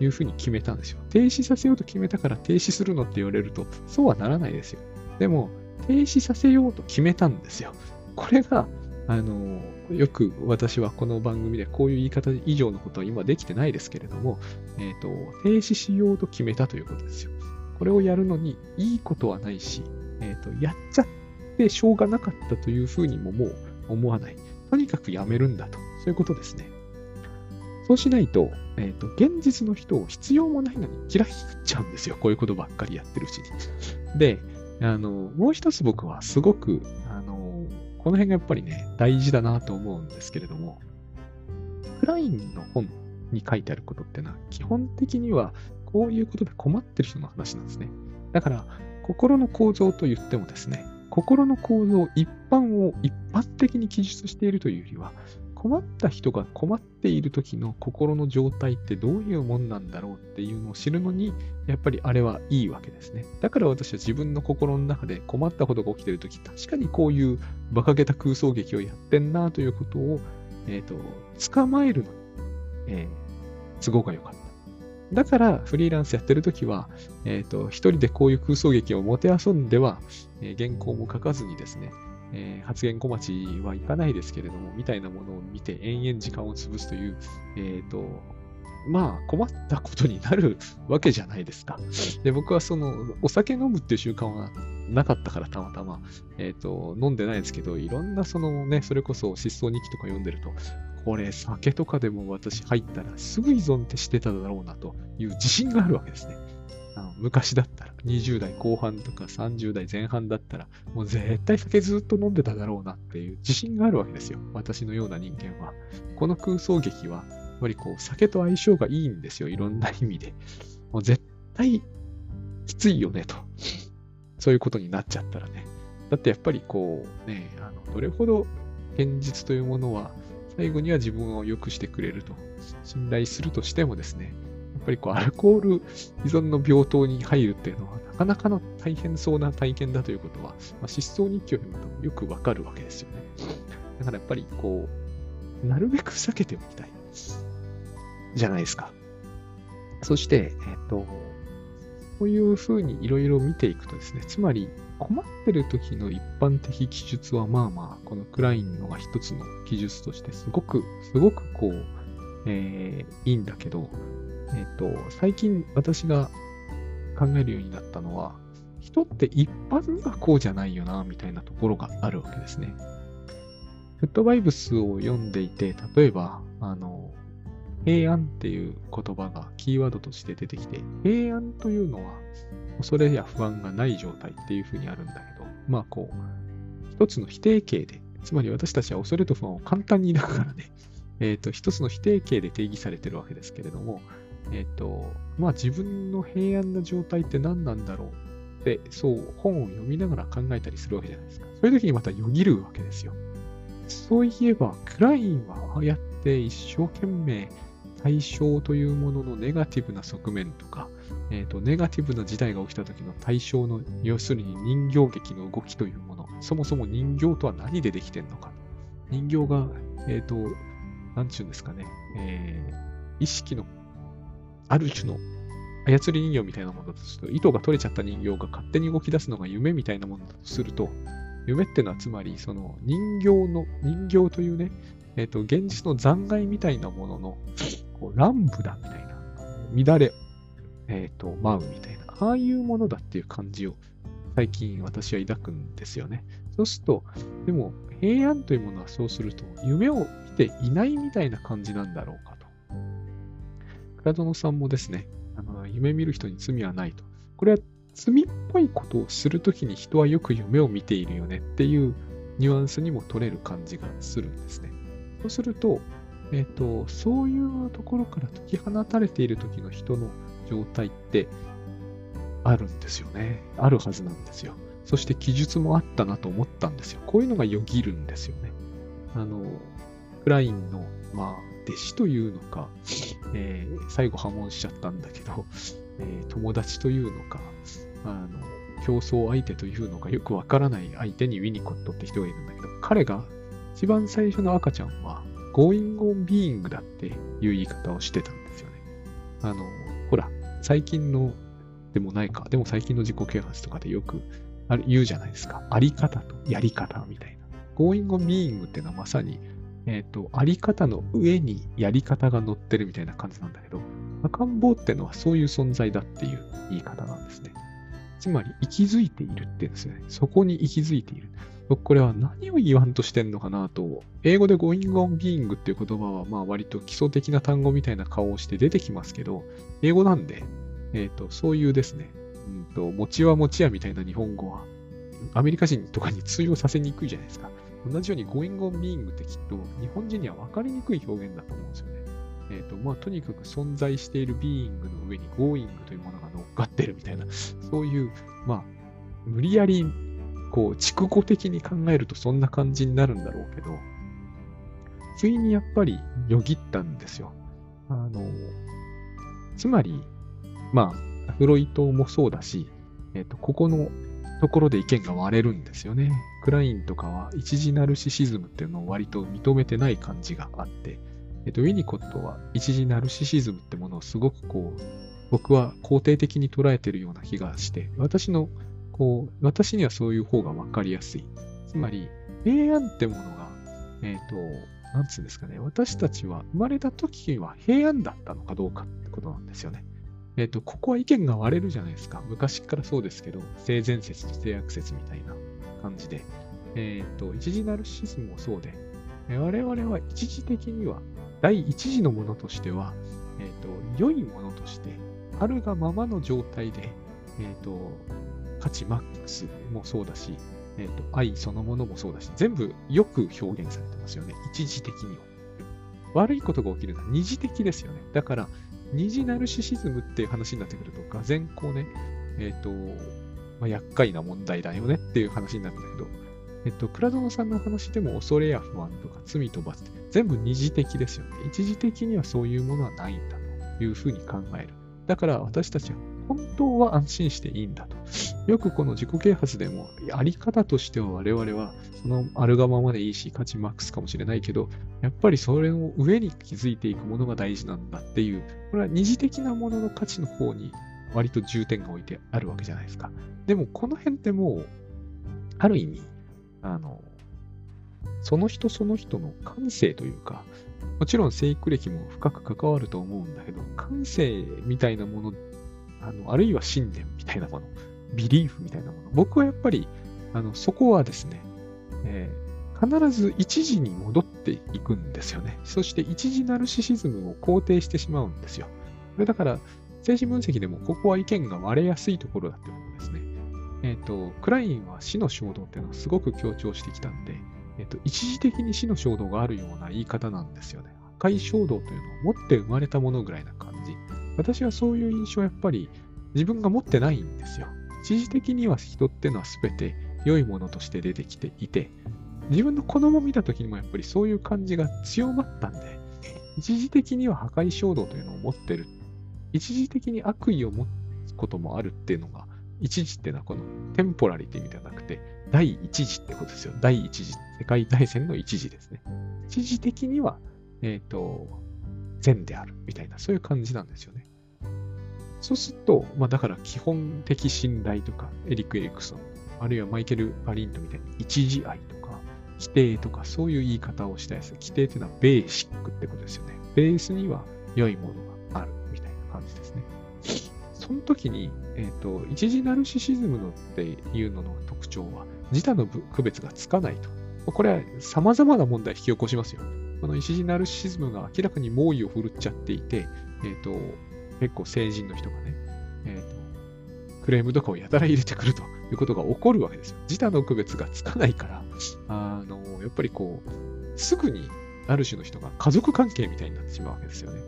いうふうに決めたんですよ。停止させようと決めたから停止するのって言われると、そうはならないですよ。でも、停止させようと決めたんですよ。これが、あの、よく私はこの番組でこういう言い方以上のことは今できてないですけれども、えっ、ー、と、停止しようと決めたということですよ。これをやるのにいいことはないし、えっ、ー、と、やっちゃってしょうがなかったというふうにももう思わない。とにかくやめるんだと。そういうことですね。そうしないと、えっ、ー、と、現実の人を必要もないのに嫌いになっちゃうんですよ。こういうことばっかりやってるうちに。で、あの、もう一つ僕はすごく、あの、この辺がやっぱりね、大事だなと思うんですけれども、クラインの本に書いてあることってのは、基本的にはこういうことで困ってる人の話なんですね。だから、心の構造と言ってもですね、心の構造一般を一般的に記述しているというよりは、困った人が困っている時の心の状態ってどういうもんなんだろうっていうのを知るのに、やっぱりあれはいいわけですね。だから私は自分の心の中で困ったことが起きている時、確かにこういう馬鹿げた空想劇をやってんなということを、えっ、ー、と、捕まえるのに、えー、都合が良かった。だから、フリーランスやってるときは、えっ、ー、と、一人でこういう空想劇をもてあそんでは、えー、原稿も書かずにですね、えー、発言小町はいかないですけれども、みたいなものを見て延々時間を潰すという、えっ、と、まあ困ったことになるわけじゃないですか。で、僕はその、お酒飲むっていう習慣はなかったからたまたま、えっ、ー、と、飲んでないですけど、いろんなそのね、それこそ失踪日記とか読んでると、これ酒とかでも私入ったらすぐ依存ってしてただろうなという自信があるわけですね。あの昔だったら、20代後半とか30代前半だったら、もう絶対酒ずっと飲んでただろうなっていう自信があるわけですよ。私のような人間は。この空想劇は、やっぱりこう、酒と相性がいいんですよ。いろんな意味で。もう絶対きついよね、と。そういうことになっちゃったらね。だってやっぱりこう、ね、あのどれほど現実というものは、最後には自分を良くしてくれると、信頼するとしてもですね、やっぱりこう、アルコール依存の病棟に入るっていうのは、なかなかの大変そうな体験だということは、まあ、失踪日記を読むとよくわかるわけですよね。だからやっぱりこう、なるべく避けておきたい。じゃないですか。そして、えっ、と、こういうふうにいろいろ見ていくとですね、つまり困ってる時の一般的記述はまあまあ、このクラインのが一つの記述としてすごく、すごくこう、えー、いいんだけど、えっ、と、最近私が考えるようになったのは、人って一般にはこうじゃないよな、みたいなところがあるわけですね。フットバイブスを読んでいて、例えば、あの、平安っていう言葉がキーワードとして出てきて、平安というのは恐れや不安がない状態っていうふうにあるんだけど、まあこう、一つの否定形で、つまり私たちは恐れと不安を簡単に抱くからね、えっ、ー、と、一つの否定形で定義されてるわけですけれども、えっ、ー、と、まあ自分の平安な状態って何なんだろうって、そう本を読みながら考えたりするわけじゃないですか。そういう時にまたよぎるわけですよ。そういえば、クラインはああやって一生懸命対象というもののネガティブな側面とか、えーと、ネガティブな事態が起きた時の対象の、要するに人形劇の動きというもの、そもそも人形とは何でできてんのか。人形が、えっ、ー、と、なんちゅうんですかね、えー、意識の、ある種の操り人形みたいなものだとすると、糸が取れちゃった人形が勝手に動き出すのが夢みたいなものだとすると、夢ってのはつまり、その人形の、人形というね、えっ、と、現実の残骸みたいなものの、こう乱舞だみたいな、乱れ、えっ、ー、と、舞うみたいな、ああいうものだっていう感じを最近私は抱くんですよね。そうすると、でも平安というものはそうすると、夢を見ていないみたいな感じなんだろうかと。倉園さんもですね、あの夢見る人に罪はないと。これは罪っぽいことをするときに人はよく夢を見ているよねっていうニュアンスにも取れる感じがするんですね。そうすると、えっ、ー、と、そういうところから解き放たれている時の人の状態ってあるんですよね。あるはずなんですよ。そして記述もあったなと思ったんですよ。こういうのがよぎるんですよね。あの、クラインの、まあ、弟子というのか、えー、最後破門しちゃったんだけど、えー、友達というのか、あの、競争相手というのかよくわからない相手にウィニコットって人がいるんだけど、彼が一番最初の赤ちゃんは going on being だっていう言い方をしてたんですよね。あの、ほら、最近の、でもないか、でも最近の自己啓発とかでよくある言うじゃないですか。あり方とやり方みたいな。going on being っていうのはまさに、えっ、ー、と、あり方の上にやり方が乗ってるみたいな感じなんだけど、赤ん坊ってのはそういう存在だっていう言い方なんですね。つまり、息づいているっていうんですよね。そこに息づいている。僕これは何を言わんとしてんのかなと、英語で going on being っていう言葉はまあ割と基礎的な単語みたいな顔をして出てきますけど、英語なんで、えっ、ー、と、そういうですね、うんと、餅は餅やみたいな日本語は、アメリカ人とかに通用させにくいじゃないですか。同じように going on being ってきっと日本人には分かりにくい表現だと思うんですよね。えっ、ー、と、まあ、とにかく存在している being の上に going というものが乗っかってるみたいな、そういう、まあ、無理やりこう、筑語的に考えるとそんな感じになるんだろうけど、不意にやっぱりよぎったんですよ。あの、つまり、まあ、フロイトもそうだし、えっ、と、ここのところで意見が割れるんですよね。クラインとかは一時ナルシシズムっていうのを割と認めてない感じがあって、えっ、と、ウィニコットは一時ナルシシズムってものをすごくこう、僕は肯定的に捉えてるような気がして、私の、こう、私にはそういう方がわかりやすい。つまり、平安ってものが、えっ、と、なんつうんですかね、私たちは生まれた時は平安だったのかどうかってことなんですよね。えっ、と、ここは意見が割れるじゃないですか。昔からそうですけど、性善説と性悪説みたいな感じで。えっ、と、一時ナルシスムもそうで、我々は一時的には、第一次のものとしては、えっ、と、良いものとして、あるがままの状態で、えっ、と、価値マックスもそうだし、えっ、と、愛そのものもそうだし、全部よく表現されてますよね。一時的には。悪いことが起きるのは二次的ですよね。だから、二次ナルシシズムっていう話になってくると、がぜこうね、えっ、と、まあ、厄介な問題だよねっていう話になるんだけど、えっと、プラドノさんの話でも恐れや不安とか罪と罰って全部二次的ですよね。一時的にはそういうものはないんだというふうに考える。だから私たちは本当は安心していいんだと。よくこの自己啓発でも、あり方としては我々は、そのあるがままでいいし、価値マックスかもしれないけど、やっぱりそれの上に気づいていくものが大事なんだっていう、これは二次的なものの価値の方に割と重点が置いてあるわけじゃないですか。でもこの辺ってもう、ある意味、あの、その人その人の感性というか、もちろん生育歴も深く関わると思うんだけど、感性みたいなもの、あのあるいは信念みたいなもの、ビリーフみたいなもの、僕はやっぱり、あのそこはですね、えー、必ず一時に戻っていくんですよね。そして一時ナルシシズムを肯定してしまうんですよ。これだから、政治分析でもここは意見が割れやすいところだってことですね。えっ、ー、と、クラインは死の衝動っていうのをすごく強調してきたんで、えっ、ー、と、一時的に死の衝動があるような言い方なんですよね。破壊衝動というのを持って生まれたものぐらいな感じ。私はそういう印象はやっぱり自分が持ってないんですよ。一時的には人っていうのは全て良いものとして出てきていて、自分の子供を見た時にもやっぱりそういう感じが強まったんで、一時的には破壊衝動というのを持ってる。一時的に悪意を持つこともあるっていうのが、一時っていうのはこのテンポラリティみたいなくて、第一次ってことですよ。第一次。世界大戦の一次ですね。一時的には、えっ、ー、と、善であるみたいな、そういう感じなんですよね。そうすると、まあだから基本的信頼とか、エリック・エリクソン、あるいはマイケル・パリントみたいに一時愛とか、規定とか、そういう言い方をしたやつ。規定っていうのはベーシックってことですよね。ベースには良いものがあるみたいな感じですね。その時に、えっ、ー、と、一時ナルシシズムのっていうのの特徴は、自他の区別がつかないと。これは様々な問題を引き起こしますよ。この一時ナルシシズムが明らかに猛威を振るっちゃっていて、えっ、ー、と、結構成人の人がね、え、ー、と、クレームとかをやたら入れてくるということが起こるわけですよ。自他の区別がつかないから、あの、やっぱりこう、すぐにある種の人が家族関係みたいになってしまうわけですよね。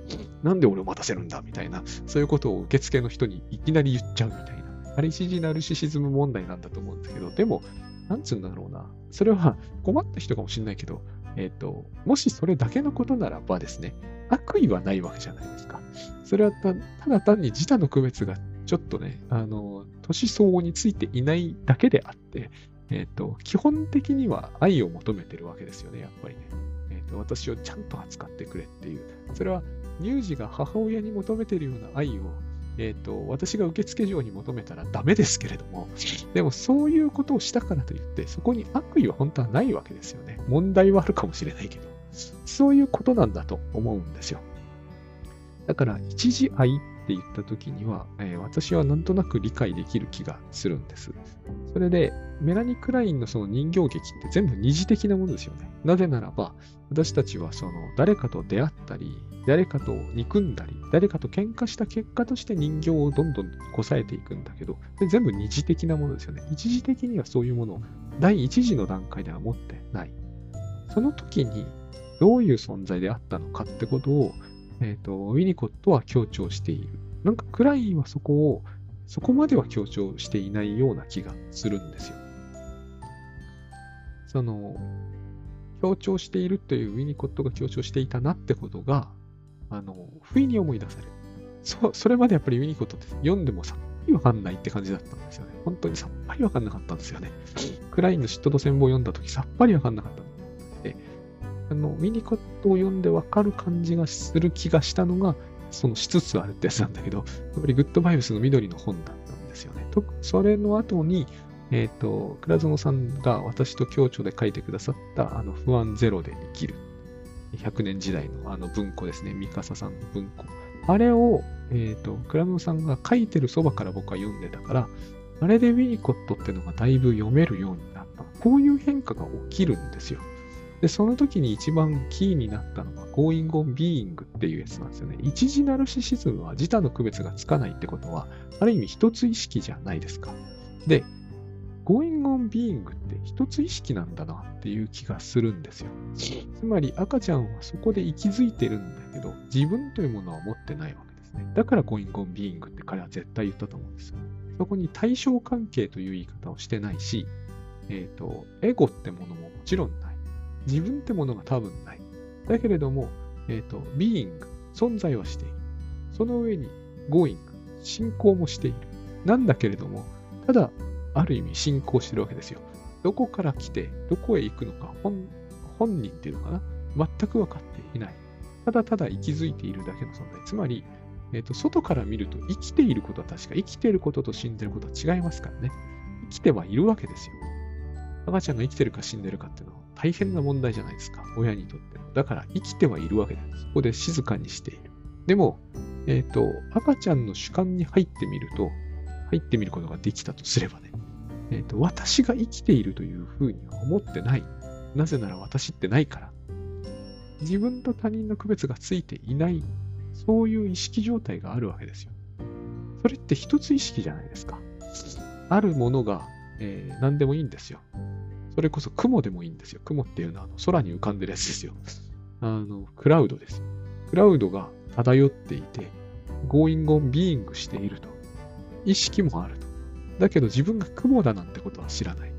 なんで俺を待たせるんだみたいな、そういうことを受付の人にいきなり言っちゃうみたいな。あれ一時ナルシシズム問題なんだと思うんですけど、でも、なんつうんだろうな。それは困った人かもしれないけど、えっ、ー、と、もしそれだけのことならばですね、悪意はないわけじゃないですか。それはただ単に自他の区別がちょっとね、あの、年相応についていないだけであって、えっ、ー、と、基本的には愛を求めてるわけですよね、やっぱりね。えっ、ー、と、私をちゃんと扱ってくれっていう。それは、乳児が母親に求めてるような愛をえっ、ー、と、私が受付嬢に求めたらダメですけれども、でもそういうことをしたからといって、そこに悪意は本当はないわけですよね。問題はあるかもしれないけど、そういうことなんだと思うんですよ。だから、一時愛って言った時には、えー、私はなんとなく理解できる気がするんです。それで、メラニ・クラインのその人形劇って全部二次的なものですよね。なぜならば、私たちはその誰かと出会ったり、誰かと憎んだり、誰かと喧嘩した結果として人形をどんどんこさえていくんだけど、全部二次的なものですよね。一時的にはそういうものを第一次の段階では持ってない。その時にどういう存在であったのかってことを、えっ、ー、と、ウィニコットは強調している。なんかクラインはそこを、そこまでは強調していないような気がするんですよ。その、強調しているというウィニコットが強調していたなってことが、あの、不意に思い出される。そ、それまでやっぱりウィニコットって読んでもさっぱりわかんないって感じだったんですよね。本当にさっぱりわかんなかったんですよね。クラインの嫉妬と戦望を読んだときさっぱりわかんなかった、あの、ウィニコットを読んでわかる感じがする気がしたのが、そのしつつあるってやつなんだけど、やっぱりグッドバイブスの緑の本だったんですよね。とそれの後に、えっ、ー、と、倉園さんが私と共著で書いてくださった、あの、不安ゼロで生きる。100年時代のあの文庫ですね。三笠さんの文庫。あれを、えっ、ー、と、倉園さんが書いてるそばから僕は読んでたから、あれでウィニコットってのがだいぶ読めるようになった。こういう変化が起きるんですよ。で、その時に一番キーになったのが Going on Being っていうやつなんですよね。一時ナルシシズムは自他の区別がつかないってことは、ある意味一つ意識じゃないですか。で、Going on Being って一つ意識なんだなっていう気がするんですよ。つまり赤ちゃんはそこで息づいてるんだけど、自分というものは持ってないわけですね。だから Going on Being って彼は絶対言ったと思うんですよ。そこに対象関係という言い方をしてないし、えっ、ー、と、エゴってものももちろんない。自分ってものが多分ない。だけれども、えっ、ー、と、being、存在はしている。その上に going、進行もしている。なんだけれども、ただ、ある意味進行してるわけですよ。どこから来て、どこへ行くのか、本本人っていうのかな全く分かっていない。ただただ息づいているだけの存在。つまり、えっ、ー、と、外から見ると生きていることは確か、生きていることと死んでいることは違いますからね。生きてはいるわけですよ。赤ちゃんが生きてるか死んでるかっていうのは大変な問題じゃないですか。親にとっても。だから生きてはいるわけです。そこで静かにしている。でも、えっ、ー、と、赤ちゃんの主観に入ってみると、入ってみることができたとすればね、えっ、ー、と、私が生きているというふうには思ってない。なぜなら私ってないから。自分と他人の区別がついていない、そういう意識状態があるわけですよ。それって一つ意識じゃないですか。あるものが、えー、何でもいいんですよ。それこそ雲でもいいんですよ。雲っていうのはあの空に浮かんでるやつですよ。あの、クラウドです。クラウドが漂っていて、going on being していると。意識もあると。だけど自分が雲だなんてことは知らない。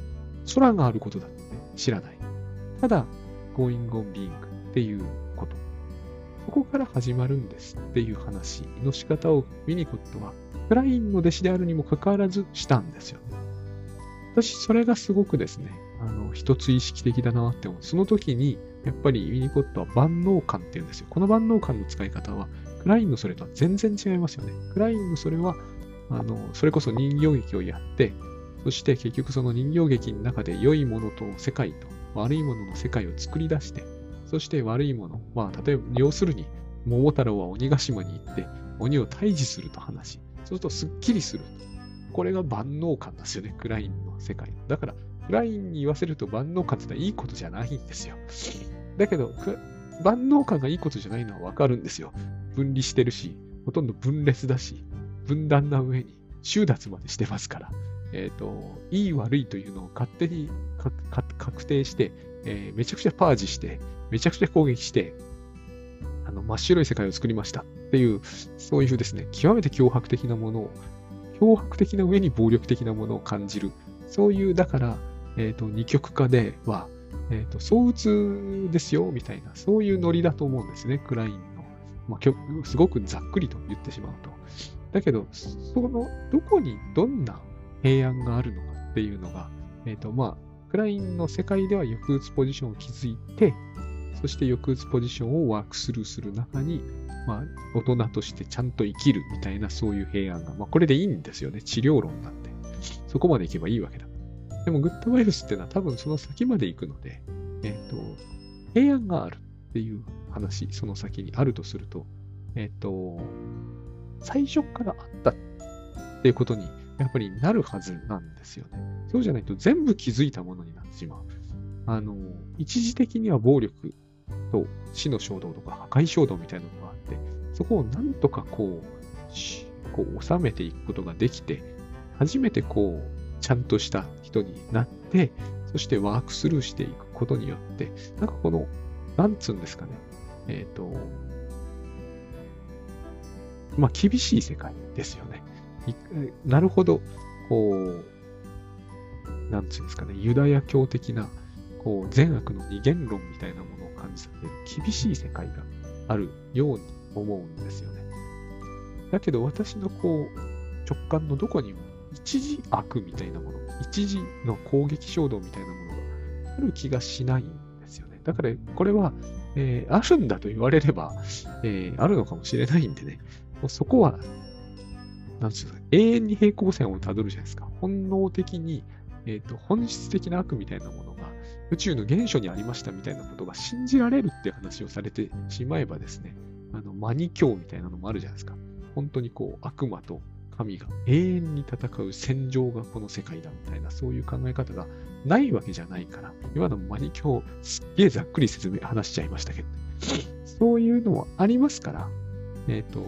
空があることだって知らない。ただ、going on being っていうこと。そこから始まるんですっていう話の仕方をウィニコットはクラインの弟子であるにもかかわらずしたんですよ。私、それがすごくですね、あの、一つ意識的だなって思う。その時に、やっぱりウィニコットは万能感って言うんですよ。この万能感の使い方は、クラインのそれとは全然違いますよね。クラインのそれは、あの、それこそ人形劇をやって、そして結局その人形劇の中で良いものと世界と悪いものの世界を作り出して、そして悪いもの、まあ、例えば、要するに、桃太郎は鬼ヶ島に行って、鬼を退治すると話。そうすると、すっきりする。これが万能感なんですよね、クラインの世界。だから、ラインに言わせると万能感ってのはいいことじゃないんですよ。だけど、万能感がいいことじゃないのはわかるんですよ。分離してるし、ほとんど分裂だし、分断な上に、収奪までしてますから。えっ、ー、と、いい悪いというのを勝手に確定して、えー、めちゃくちゃパージして、めちゃくちゃ攻撃して、あの、真っ白い世界を作りましたっていう、そういうですね、極めて脅迫的なものを、脅迫的な上に暴力的なものを感じる。そういう、だから、えっ、ー、と、二極化では、えっ、ー、と、相打つですよ、みたいな、そういうノリだと思うんですね、クラインの。まあ、すごくざっくりと言ってしまうと。だけど、その、どこにどんな平安があるのかっていうのが、えっ、ー、と、まあ、クラインの世界では抑うつポジションを築いて、そして抑うつポジションをワークスルーする中に、まあ、大人としてちゃんと生きるみたいなそういう平安が、まあ、これでいいんですよね。治療論なんで。そこまでいけばいいわけだ。でも、グッドバイブスってのは多分その先まで行くので、えっ、ー、と、平安があるっていう話、その先にあるとすると、えっ、ー、と、最初からあったっていうことにやっぱりなるはずなんですよね。そうじゃないと全部気づいたものになってしまう。あの、一時的には暴力と死の衝動とか破壊衝動みたいなのがあって、そこをなんとかこう、こう収めていくことができて、初めてこう、ちゃんとした人になって、そしてワークスルーしていくことによって、なんかこの、なんつうんですかね、えっ、ー、と、まあ、厳しい世界ですよね。なるほど、こう、なんつうんですかね、ユダヤ教的な、こう、善悪の二元論みたいなものを感じさせる厳しい世界があるように思うんですよね。だけど私のこう、直感のどこにも一時悪みたいなもの、一時の攻撃衝動みたいなものがある気がしないんですよね。だからこれは、えー、あるんだと言われれば、えー、あるのかもしれないんでね、もうそこは、なんですか、永遠に平行線をたどるじゃないですか。本能的に、えっ、ー、と、本質的な悪みたいなものが宇宙の原初にありましたみたいなことが信じられるって話をされてしまえばですね、あの、マニ教みたいなのもあるじゃないですか。本当にこう、悪魔と神が永遠に戦う戦場がこの世界だみたいな、そういう考え方がないわけじゃないから、今のマニ教、すっげえざっくり説明、話しちゃいましたけど、そういうのはありますから、えっ、ー、と、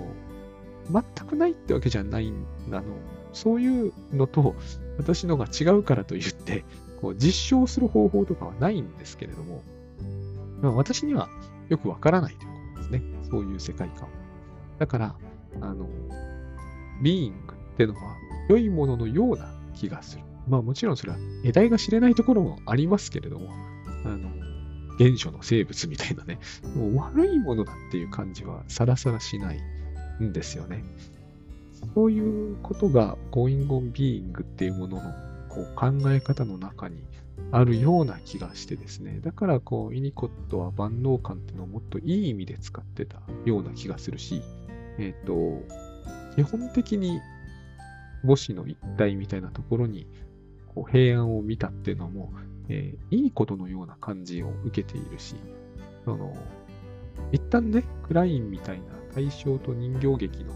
全くないってわけじゃないんだの、そういうのと私のが違うからといって、こう実証する方法とかはないんですけれども、まあ、私にはよくわからないということですね。そういう世界観。だから、あの、ビーイングってのは良いもののような気がする。まあもちろんそれは得体が知れないところもありますけれども、あの、原初の生物みたいなね、もう悪いものだっていう感じはさらさらしないんですよね。そういうことが Going on Being っていうもののこう考え方の中にあるような気がしてですね。だからこう、イニコットは万能感っていうのをもっといい意味で使ってたような気がするし、えっ、ー、と、基本的に母子の一体みたいなところにこう平安を見たっていうのも、えー、いいことのような感じを受けているし、その、一旦ね、クラインみたいな対象と人形劇の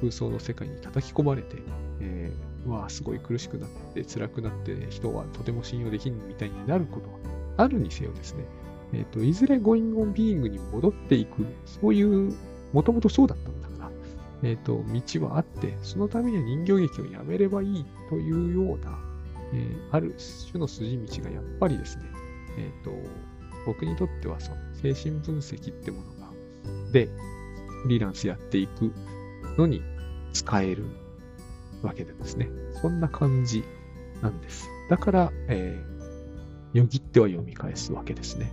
空想の世界に叩き込まれて、えー、わあ、すごい苦しくなって、辛くなって、人はとても信用できんみたいになることはあるにせよですね、えっ、ー、と、いずれゴインゴンビーイングに戻っていく、そういう、もともとそうだった、え、ー、と、道はあって、そのためには人形劇をやめればいいというような、えー、ある種の筋道がやっぱりですね、えっ、と、僕にとってはその精神分析ってものが、で、フリーランスやっていくのに使えるわけでですね。そんな感じなんです。だから、えー、よぎっては読み返すわけですね。